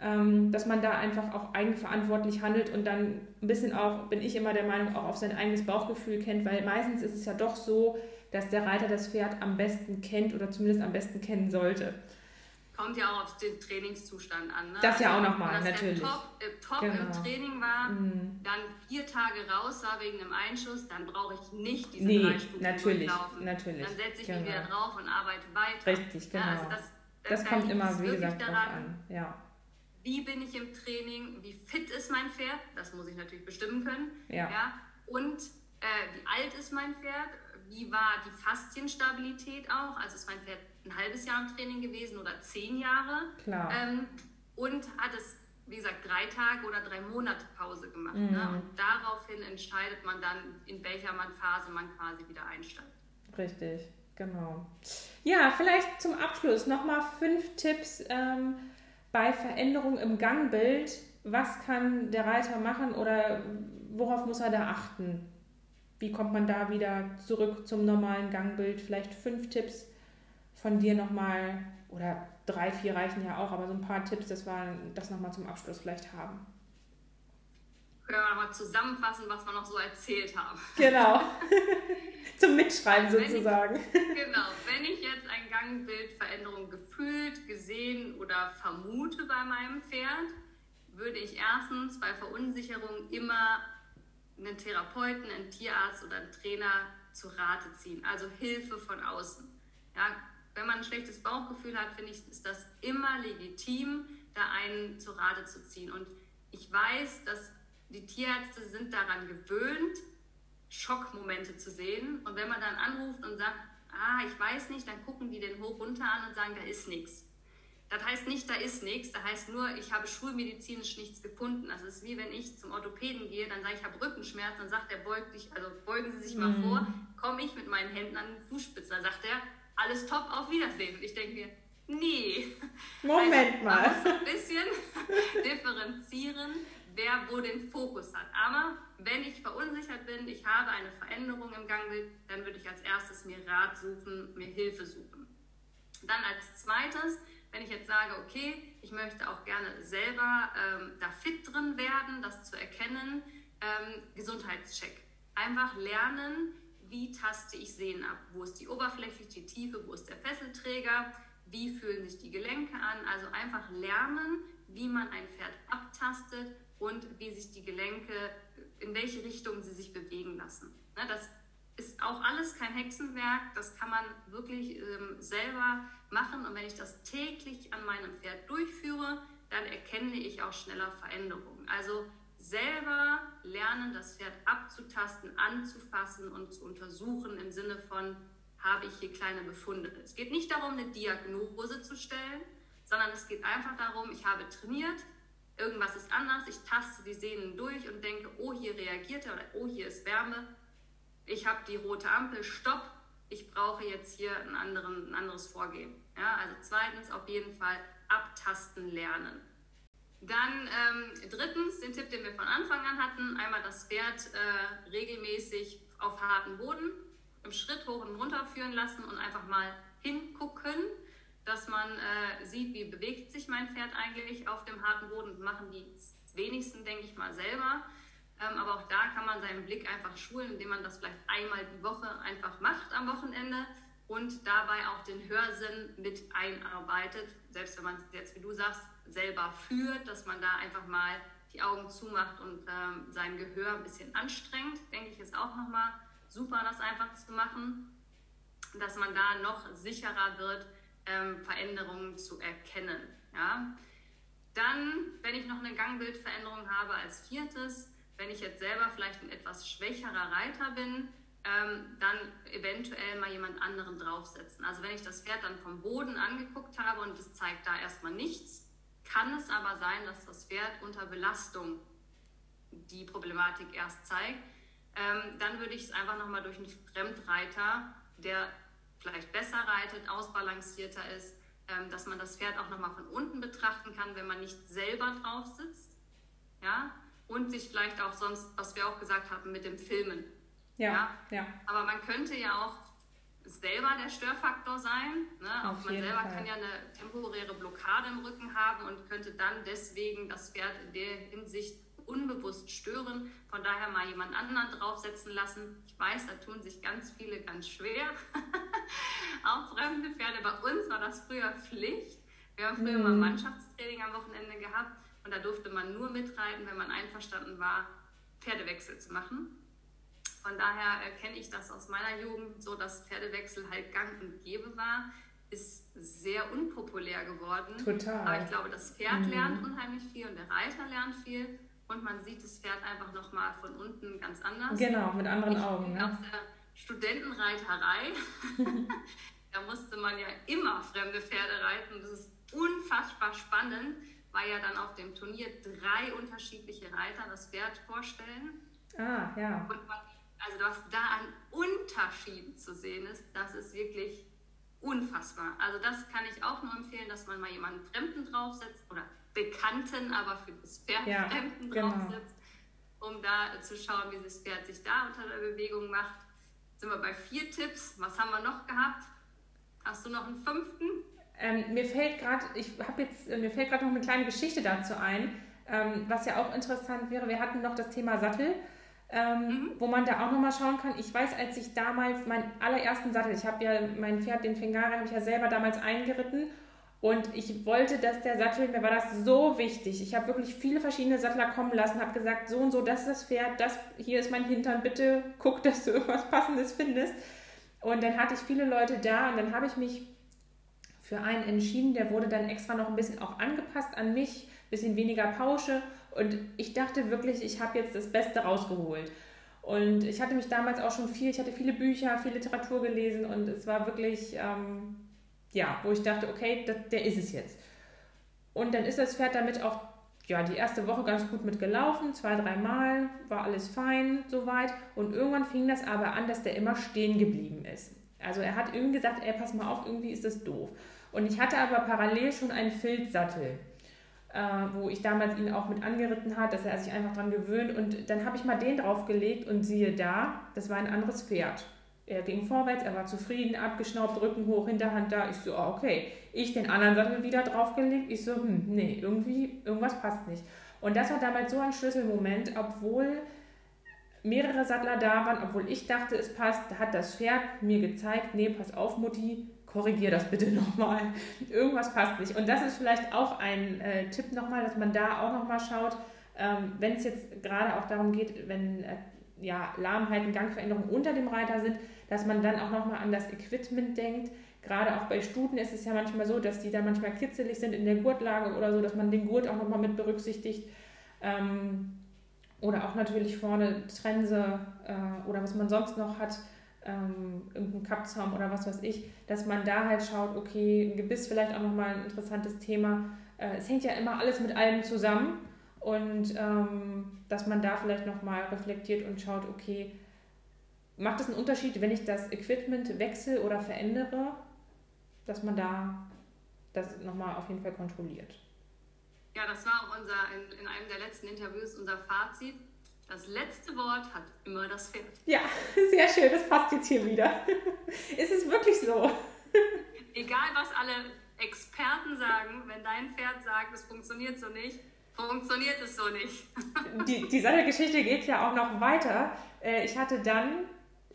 ähm, dass man da einfach auch eigenverantwortlich handelt und dann ein bisschen auch, bin ich immer der Meinung, auch auf sein eigenes Bauchgefühl kennt, weil meistens ist es ja doch so, dass der Reiter das Pferd am besten kennt oder zumindest am besten kennen sollte. Kommt ja auch auf den Trainingszustand an. Ne? Das ja auch nochmal, natürlich. Wenn top, äh, top genau. im Training war, mhm. dann vier Tage raus war wegen einem Einschuss, dann brauche ich nicht diese nee, drei Stunden natürlich, natürlich. Dann setze ich genau. mich wieder drauf und arbeite weiter. Richtig, genau. Ja, also das, das, das kommt immer, wie gesagt, daran, an. Ja. Wie bin ich im Training? Wie fit ist mein Pferd? Das muss ich natürlich bestimmen können. Ja. ja? Und äh, wie alt ist mein Pferd? Wie war die Faszienstabilität auch? Also ist mein Pferd ein halbes Jahr im Training gewesen oder zehn Jahre. Klar. Ähm, und hat es, wie gesagt, drei Tage oder drei Monate Pause gemacht. Ne? Mhm. Ne? Und daraufhin entscheidet man dann, in welcher Phase man quasi wieder einsteigt. Richtig, genau. Ja, vielleicht zum Abschluss nochmal fünf Tipps ähm, bei Veränderung im Gangbild. Was kann der Reiter machen oder worauf muss er da achten? Wie kommt man da wieder zurück zum normalen Gangbild? Vielleicht fünf Tipps, von dir nochmal, oder drei, vier reichen ja auch, aber so ein paar Tipps, dass wir das nochmal zum Abschluss vielleicht haben. Können wir nochmal zusammenfassen, was wir noch so erzählt haben. Genau. zum Mitschreiben also sozusagen. Ich, genau. Wenn ich jetzt ein Gangbildveränderung gefühlt, gesehen oder vermute bei meinem Pferd, würde ich erstens bei Verunsicherung immer einen Therapeuten, einen Tierarzt oder einen Trainer zu Rate ziehen, also Hilfe von außen. Ja, wenn man ein schlechtes Bauchgefühl hat, finde ich, ist das immer legitim, da einen zu Rate zu ziehen. Und ich weiß, dass die Tierärzte sind daran gewöhnt, Schockmomente zu sehen. Und wenn man dann anruft und sagt, ah, ich weiß nicht, dann gucken die den hoch runter an und sagen, da ist nichts. Das heißt nicht, da ist nichts, das heißt nur, ich habe schulmedizinisch nichts gefunden. Also es ist wie wenn ich zum Orthopäden gehe, dann sage ich, ich habe Rückenschmerzen, dann sagt er, beug dich, also beugen Sie sich mal mhm. vor, komme ich mit meinen Händen an den Fußspitzen, dann sagt er, alles top, auf Wiedersehen. Und ich denke mir, nee. Moment also, mal. Man muss ein bisschen differenzieren, wer wo den Fokus hat. Aber wenn ich verunsichert bin, ich habe eine Veränderung im Gangbild, dann würde ich als erstes mir Rat suchen, mir Hilfe suchen. Dann als zweites, wenn ich jetzt sage, okay, ich möchte auch gerne selber ähm, da fit drin werden, das zu erkennen, ähm, Gesundheitscheck. Einfach lernen, wie taste ich Sehnen ab? Wo ist die Oberfläche, die Tiefe, wo ist der Fesselträger? Wie fühlen sich die Gelenke an? Also einfach lernen, wie man ein Pferd abtastet und wie sich die Gelenke, in welche Richtung sie sich bewegen lassen. Ne, das ist auch alles kein Hexenwerk, das kann man wirklich ähm, selber machen und wenn ich das täglich an meinem Pferd durchführe, dann erkenne ich auch schneller Veränderungen. Also selber lernen, das Pferd abzutasten, anzufassen und zu untersuchen im Sinne von, habe ich hier kleine Befunde. Es geht nicht darum, eine Diagnose zu stellen, sondern es geht einfach darum, ich habe trainiert, irgendwas ist anders, ich taste die Sehnen durch und denke, oh, hier reagiert er oder oh, hier ist Wärme, ich habe die rote Ampel, stopp, ich brauche jetzt hier einen anderen, ein anderes Vorgehen. Ja, also zweitens auf jeden Fall abtasten lernen. Dann ähm, drittens, den Tipp, den wir von Anfang an hatten, einmal das Pferd äh, regelmäßig auf harten Boden im Schritt hoch und runter führen lassen und einfach mal hingucken, dass man äh, sieht, wie bewegt sich mein Pferd eigentlich auf dem harten Boden. Machen die wenigsten, denke ich mal, selber. Ähm, aber auch da kann man seinen Blick einfach schulen, indem man das vielleicht einmal die Woche einfach macht am Wochenende und dabei auch den Hörsinn mit einarbeitet. Selbst wenn man jetzt, wie du sagst, selber führt, dass man da einfach mal die Augen zumacht und ähm, sein Gehör ein bisschen anstrengt, denke ich, ist auch nochmal super, das einfach zu machen, dass man da noch sicherer wird, ähm, Veränderungen zu erkennen. Ja? Dann, wenn ich noch eine Gangbildveränderung habe als viertes, wenn ich jetzt selber vielleicht ein etwas schwächerer Reiter bin, ähm, dann eventuell mal jemand anderen draufsetzen. Also wenn ich das Pferd dann vom Boden angeguckt habe und es zeigt da erstmal nichts, kann es aber sein, dass das Pferd unter Belastung die Problematik erst zeigt. Ähm, dann würde ich es einfach nochmal durch einen Fremdreiter, der vielleicht besser reitet, ausbalancierter ist, ähm, dass man das Pferd auch nochmal von unten betrachten kann, wenn man nicht selber drauf sitzt. Ja? Und sich vielleicht auch sonst, was wir auch gesagt haben, mit dem Filmen. Ja, ja. Aber man könnte ja auch selber der Störfaktor sein. Ne? Auch man selber Fall. kann ja eine temporäre Blockade im Rücken haben und könnte dann deswegen das Pferd in der Hinsicht unbewusst stören. Von daher mal jemand anderen draufsetzen lassen. Ich weiß, da tun sich ganz viele ganz schwer. auch fremde Pferde. Bei uns war das früher Pflicht. Wir haben früher mhm. mal Mannschaftstraining am Wochenende gehabt und da durfte man nur mitreiten, wenn man einverstanden war, Pferdewechsel zu machen. Von daher äh, kenne ich das aus meiner Jugend so, dass Pferdewechsel halt gang und gäbe war. Ist sehr unpopulär geworden. Total. Aber ich glaube, das Pferd mhm. lernt unheimlich viel und der Reiter lernt viel. Und man sieht das Pferd einfach nochmal von unten ganz anders. Genau, mit anderen ich Augen. Ne? Aus der Studentenreiterei, da musste man ja immer fremde Pferde reiten. Das ist unfassbar spannend, weil ja dann auf dem Turnier drei unterschiedliche Reiter das Pferd vorstellen. Ah, ja. Und man also was da an Unterschieden zu sehen ist, das ist wirklich unfassbar. Also das kann ich auch nur empfehlen, dass man mal jemanden Fremden draufsetzt oder Bekannten, aber für das Pferd ja, Fremden genau. draufsetzt, um da zu schauen, wie das Pferd sich da unter der Bewegung macht. Jetzt sind wir bei vier Tipps. Was haben wir noch gehabt? Hast du noch einen fünften? Ähm, mir fällt gerade, ich habe jetzt, äh, mir fällt gerade noch eine kleine Geschichte dazu ein, ähm, was ja auch interessant wäre. Wir hatten noch das Thema Sattel ähm, mhm. wo man da auch nochmal schauen kann. Ich weiß, als ich damals meinen allerersten Sattel, ich habe ja mein Pferd, den Fingare, habe ich ja selber damals eingeritten und ich wollte, dass der Sattel, mir war das so wichtig. Ich habe wirklich viele verschiedene Sattler kommen lassen, habe gesagt, so und so, das ist das Pferd, das hier ist mein Hintern, bitte guck, dass du irgendwas Passendes findest. Und dann hatte ich viele Leute da und dann habe ich mich für einen entschieden, der wurde dann extra noch ein bisschen auch angepasst an mich, bisschen weniger Pausche und ich dachte wirklich, ich habe jetzt das Beste rausgeholt. Und ich hatte mich damals auch schon viel, ich hatte viele Bücher, viel Literatur gelesen und es war wirklich, ähm, ja, wo ich dachte, okay, das, der ist es jetzt. Und dann ist das Pferd damit auch, ja, die erste Woche ganz gut mitgelaufen, zwei, dreimal, war alles fein soweit. Und irgendwann fing das aber an, dass der immer stehen geblieben ist. Also er hat irgendwie gesagt, ey, pass mal auf, irgendwie ist das doof. Und ich hatte aber parallel schon einen Filzsattel äh, wo ich damals ihn auch mit angeritten hat, dass er sich einfach dran gewöhnt. Und dann habe ich mal den draufgelegt und siehe da, das war ein anderes Pferd. Er ging vorwärts, er war zufrieden, abgeschnaubt, Rücken hoch, Hinterhand da. Ich so, oh, okay. Ich den anderen Sattel wieder draufgelegt. Ich so, hm, nee, irgendwie, irgendwas passt nicht. Und das war damals so ein Schlüsselmoment, obwohl mehrere Sattler da waren, obwohl ich dachte, es passt, hat das Pferd mir gezeigt, nee, pass auf, Mutti, korrigier das bitte nochmal. Irgendwas passt nicht. Und das ist vielleicht auch ein äh, Tipp nochmal, dass man da auch nochmal schaut, ähm, wenn es jetzt gerade auch darum geht, wenn äh, ja, Lahmheiten, Gangveränderungen unter dem Reiter sind, dass man dann auch nochmal an das Equipment denkt. Gerade auch bei Stuten ist es ja manchmal so, dass die dann manchmal kitzelig sind in der Gurtlage oder so, dass man den Gurt auch nochmal mit berücksichtigt. Ähm, oder auch natürlich vorne Trense äh, oder was man sonst noch hat ähm, irgendein Kappzaum oder was weiß ich, dass man da halt schaut, okay, Gebiss vielleicht auch nochmal ein interessantes Thema. Äh, es hängt ja immer alles mit allem zusammen und ähm, dass man da vielleicht nochmal reflektiert und schaut, okay, macht es einen Unterschied, wenn ich das Equipment wechsle oder verändere, dass man da das nochmal auf jeden Fall kontrolliert. Ja, das war auch unser, in, in einem der letzten Interviews unser Fazit das letzte Wort hat immer das Pferd. Ja, sehr schön. Das passt jetzt hier wieder. ist es wirklich so? Egal, was alle Experten sagen, wenn dein Pferd sagt, es funktioniert so nicht, funktioniert es so nicht. die, die Sattelgeschichte geht ja auch noch weiter. Äh, ich hatte dann,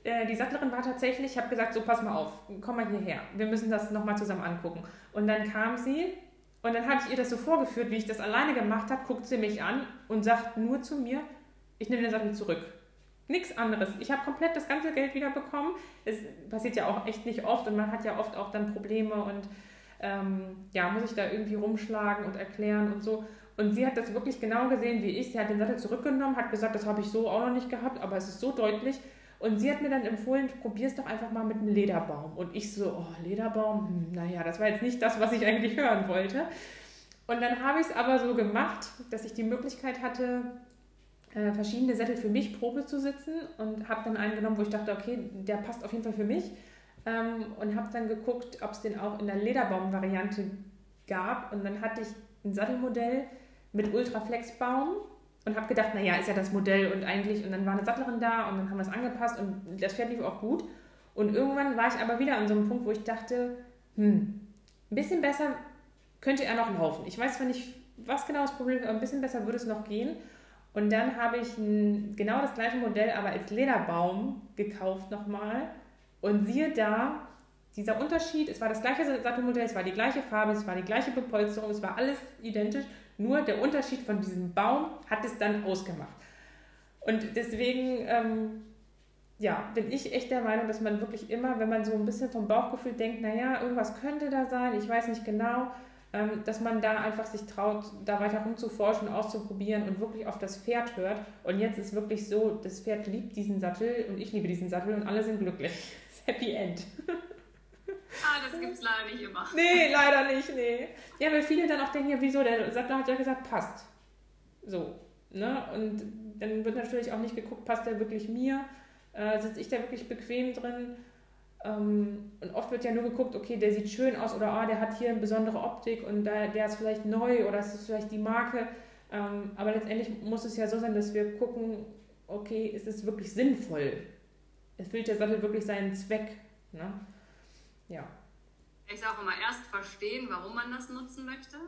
äh, die Sattlerin war tatsächlich, ich habe gesagt, so pass mal auf, komm mal hierher, wir müssen das nochmal zusammen angucken. Und dann kam sie und dann habe ich ihr das so vorgeführt, wie ich das alleine gemacht habe, guckt sie mich an und sagt nur zu mir, ich nehme den Sattel zurück. Nichts anderes. Ich habe komplett das ganze Geld wieder bekommen. Es passiert ja auch echt nicht oft und man hat ja oft auch dann Probleme und ähm, ja, muss ich da irgendwie rumschlagen und erklären und so. Und sie hat das wirklich genau gesehen wie ich. Sie hat den Sattel zurückgenommen, hat gesagt, das habe ich so auch noch nicht gehabt, aber es ist so deutlich. Und sie hat mir dann empfohlen, probier es doch einfach mal mit einem Lederbaum. Und ich so, oh, Lederbaum, hm, naja, das war jetzt nicht das, was ich eigentlich hören wollte. Und dann habe ich es aber so gemacht, dass ich die Möglichkeit hatte, äh, verschiedene Sättel für mich Probe zu sitzen und habe dann einen genommen, wo ich dachte, okay, der passt auf jeden Fall für mich. Ähm, und habe dann geguckt, ob es den auch in der Lederbaum-Variante gab. Und dann hatte ich ein Sattelmodell mit Ultraflex-Baum und habe gedacht, naja, ist ja das Modell und eigentlich, und dann war eine Sattlerin da und dann haben wir es angepasst und das Pferd lief auch gut. Und irgendwann war ich aber wieder an so einem Punkt, wo ich dachte, hm, ein bisschen besser könnte er noch laufen. Ich weiß zwar nicht, was genau das Problem ist, aber ein bisschen besser würde es noch gehen. Und dann habe ich ein, genau das gleiche Modell, aber als Lederbaum gekauft nochmal. Und siehe da, dieser Unterschied, es war das gleiche Sattelmodell, es war die gleiche Farbe, es war die gleiche Bepolsterung, es war alles identisch, nur der Unterschied von diesem Baum hat es dann ausgemacht. Und deswegen ähm, ja, bin ich echt der Meinung, dass man wirklich immer, wenn man so ein bisschen vom Bauchgefühl denkt, naja, irgendwas könnte da sein, ich weiß nicht genau, dass man da einfach sich traut, da weiter rumzuforschen, auszuprobieren und wirklich auf das Pferd hört. Und jetzt ist wirklich so, das Pferd liebt diesen Sattel und ich liebe diesen Sattel und alle sind glücklich. Happy End. Ah, das gibt es leider nicht immer. Nee, leider nicht, nee. Ja, weil viele dann auch denken, ja, wieso, der Sattler hat ja gesagt, passt. So, ne? Und dann wird natürlich auch nicht geguckt, passt der wirklich mir? Äh, sitze ich da wirklich bequem drin? Ähm, und oft wird ja nur geguckt, okay, der sieht schön aus oder ah, der hat hier eine besondere Optik und da, der ist vielleicht neu oder es ist vielleicht die Marke. Ähm, aber letztendlich muss es ja so sein, dass wir gucken, okay, ist es wirklich sinnvoll? Erfüllt der Sattel wirklich seinen Zweck? Ne? Ja. Ich sage immer, erst verstehen, warum man das nutzen möchte.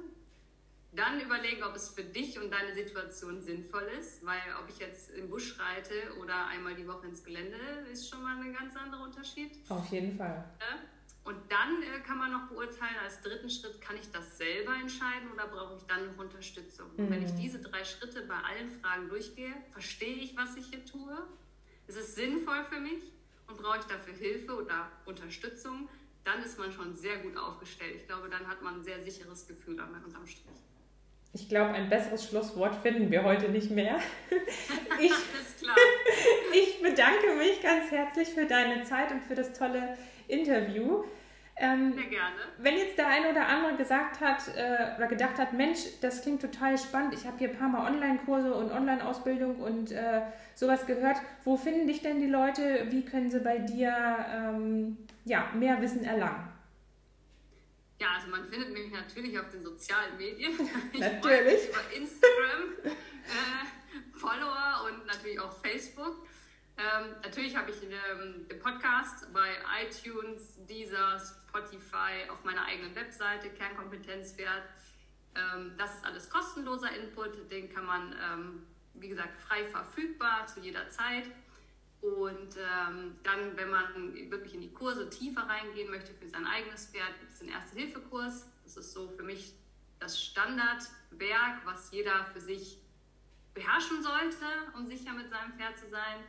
Dann überlegen, ob es für dich und deine Situation sinnvoll ist, weil ob ich jetzt im Busch reite oder einmal die Woche ins Gelände, ist schon mal ein ganz anderer Unterschied. Auf jeden Fall. Und dann äh, kann man noch beurteilen, als dritten Schritt, kann ich das selber entscheiden oder brauche ich dann noch Unterstützung? Mhm. wenn ich mhm. diese drei Schritte bei allen Fragen durchgehe, verstehe ich, was ich hier tue? Ist es sinnvoll für mich? Und brauche ich dafür Hilfe oder Unterstützung? Dann ist man schon sehr gut aufgestellt. Ich glaube, dann hat man ein sehr sicheres Gefühl unterm Strich. Ich glaube, ein besseres Schlusswort finden wir heute nicht mehr. Ich, ich bedanke mich ganz herzlich für deine Zeit und für das tolle Interview. Ähm, Sehr gerne. Wenn jetzt der eine oder andere gesagt hat äh, oder gedacht hat, Mensch, das klingt total spannend, ich habe hier ein paar Mal Online-Kurse und Online-Ausbildung und äh, sowas gehört, wo finden dich denn die Leute? Wie können sie bei dir ähm, ja, mehr Wissen erlangen? Ja, also man findet mich natürlich auf den sozialen Medien. natürlich. über Instagram, äh, Follower und natürlich auch Facebook. Ähm, natürlich habe ich ähm, den Podcast bei iTunes, Deezer, Spotify, auf meiner eigenen Webseite, Kernkompetenzwert. Ähm, das ist alles kostenloser Input, den kann man, ähm, wie gesagt, frei verfügbar zu jeder Zeit. Und ähm, dann, wenn man wirklich in die Kurse tiefer reingehen möchte für sein eigenes Pferd, gibt es den Erste-Hilfe-Kurs. Das ist so für mich das Standardwerk, was jeder für sich beherrschen sollte, um sicher mit seinem Pferd zu sein.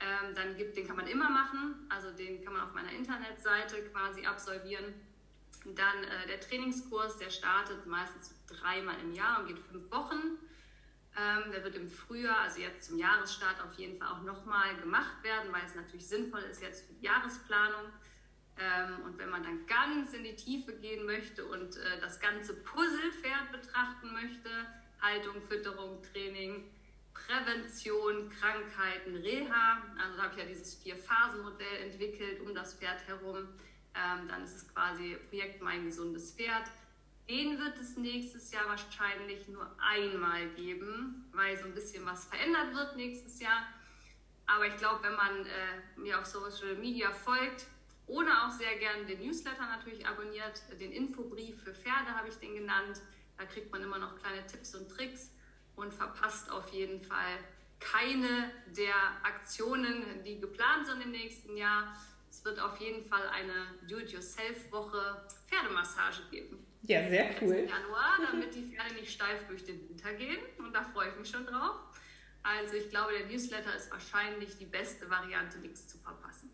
Ähm, dann gibt, den kann man immer machen, also den kann man auf meiner Internetseite quasi absolvieren. Dann äh, der Trainingskurs, der startet meistens dreimal im Jahr und geht fünf Wochen. Ähm, der wird im Frühjahr, also jetzt zum Jahresstart, auf jeden Fall auch nochmal gemacht werden, weil es natürlich sinnvoll ist jetzt für die Jahresplanung. Ähm, und wenn man dann ganz in die Tiefe gehen möchte und äh, das ganze Puzzlepferd betrachten möchte, Haltung, Fütterung, Training, Prävention, Krankheiten, Reha, also da habe ich ja dieses Vier-Phasen-Modell entwickelt um das Pferd herum. Ähm, dann ist es quasi Projekt Mein gesundes Pferd den wird es nächstes Jahr wahrscheinlich nur einmal geben, weil so ein bisschen was verändert wird nächstes Jahr. Aber ich glaube, wenn man äh, mir auf Social Media folgt oder auch sehr gerne den Newsletter natürlich abonniert, den Infobrief für Pferde habe ich den genannt, da kriegt man immer noch kleine Tipps und Tricks und verpasst auf jeden Fall keine der Aktionen, die geplant sind im nächsten Jahr. Es wird auf jeden Fall eine Do-it-yourself-Woche Pferdemassage geben. Ja, sehr cool. Im Januar, damit die Pferde nicht steif durch den Winter gehen. Und da freue ich mich schon drauf. Also ich glaube, der Newsletter ist wahrscheinlich die beste Variante, nichts zu verpassen.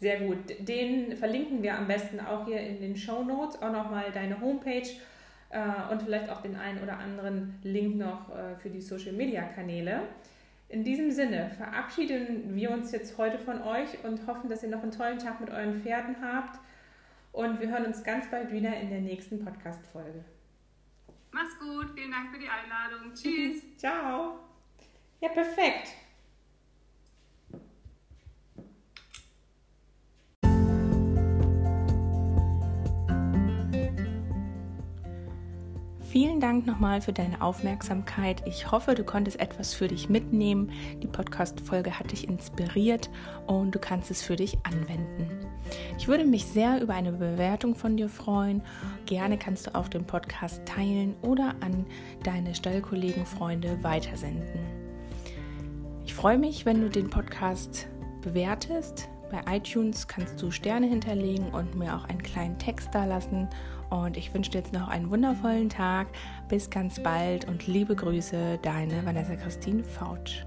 Sehr gut. Den verlinken wir am besten auch hier in den Show Notes. Auch nochmal deine Homepage äh, und vielleicht auch den einen oder anderen Link noch äh, für die Social Media Kanäle. In diesem Sinne verabschieden wir uns jetzt heute von euch und hoffen, dass ihr noch einen tollen Tag mit euren Pferden habt. Und wir hören uns ganz bald wieder in der nächsten Podcast-Folge. Mach's gut, vielen Dank für die Einladung. Tschüss. Ciao. Ja, perfekt. Vielen Dank nochmal für deine Aufmerksamkeit. Ich hoffe, du konntest etwas für dich mitnehmen. Die Podcast-Folge hat dich inspiriert und du kannst es für dich anwenden. Ich würde mich sehr über eine Bewertung von dir freuen. Gerne kannst du auch den Podcast teilen oder an deine Stallkollegen, Freunde weitersenden. Ich freue mich, wenn du den Podcast bewertest. Bei iTunes kannst du Sterne hinterlegen und mir auch einen kleinen Text da lassen und ich wünsche dir jetzt noch einen wundervollen Tag. Bis ganz bald und liebe Grüße, deine Vanessa Christine Fautsch.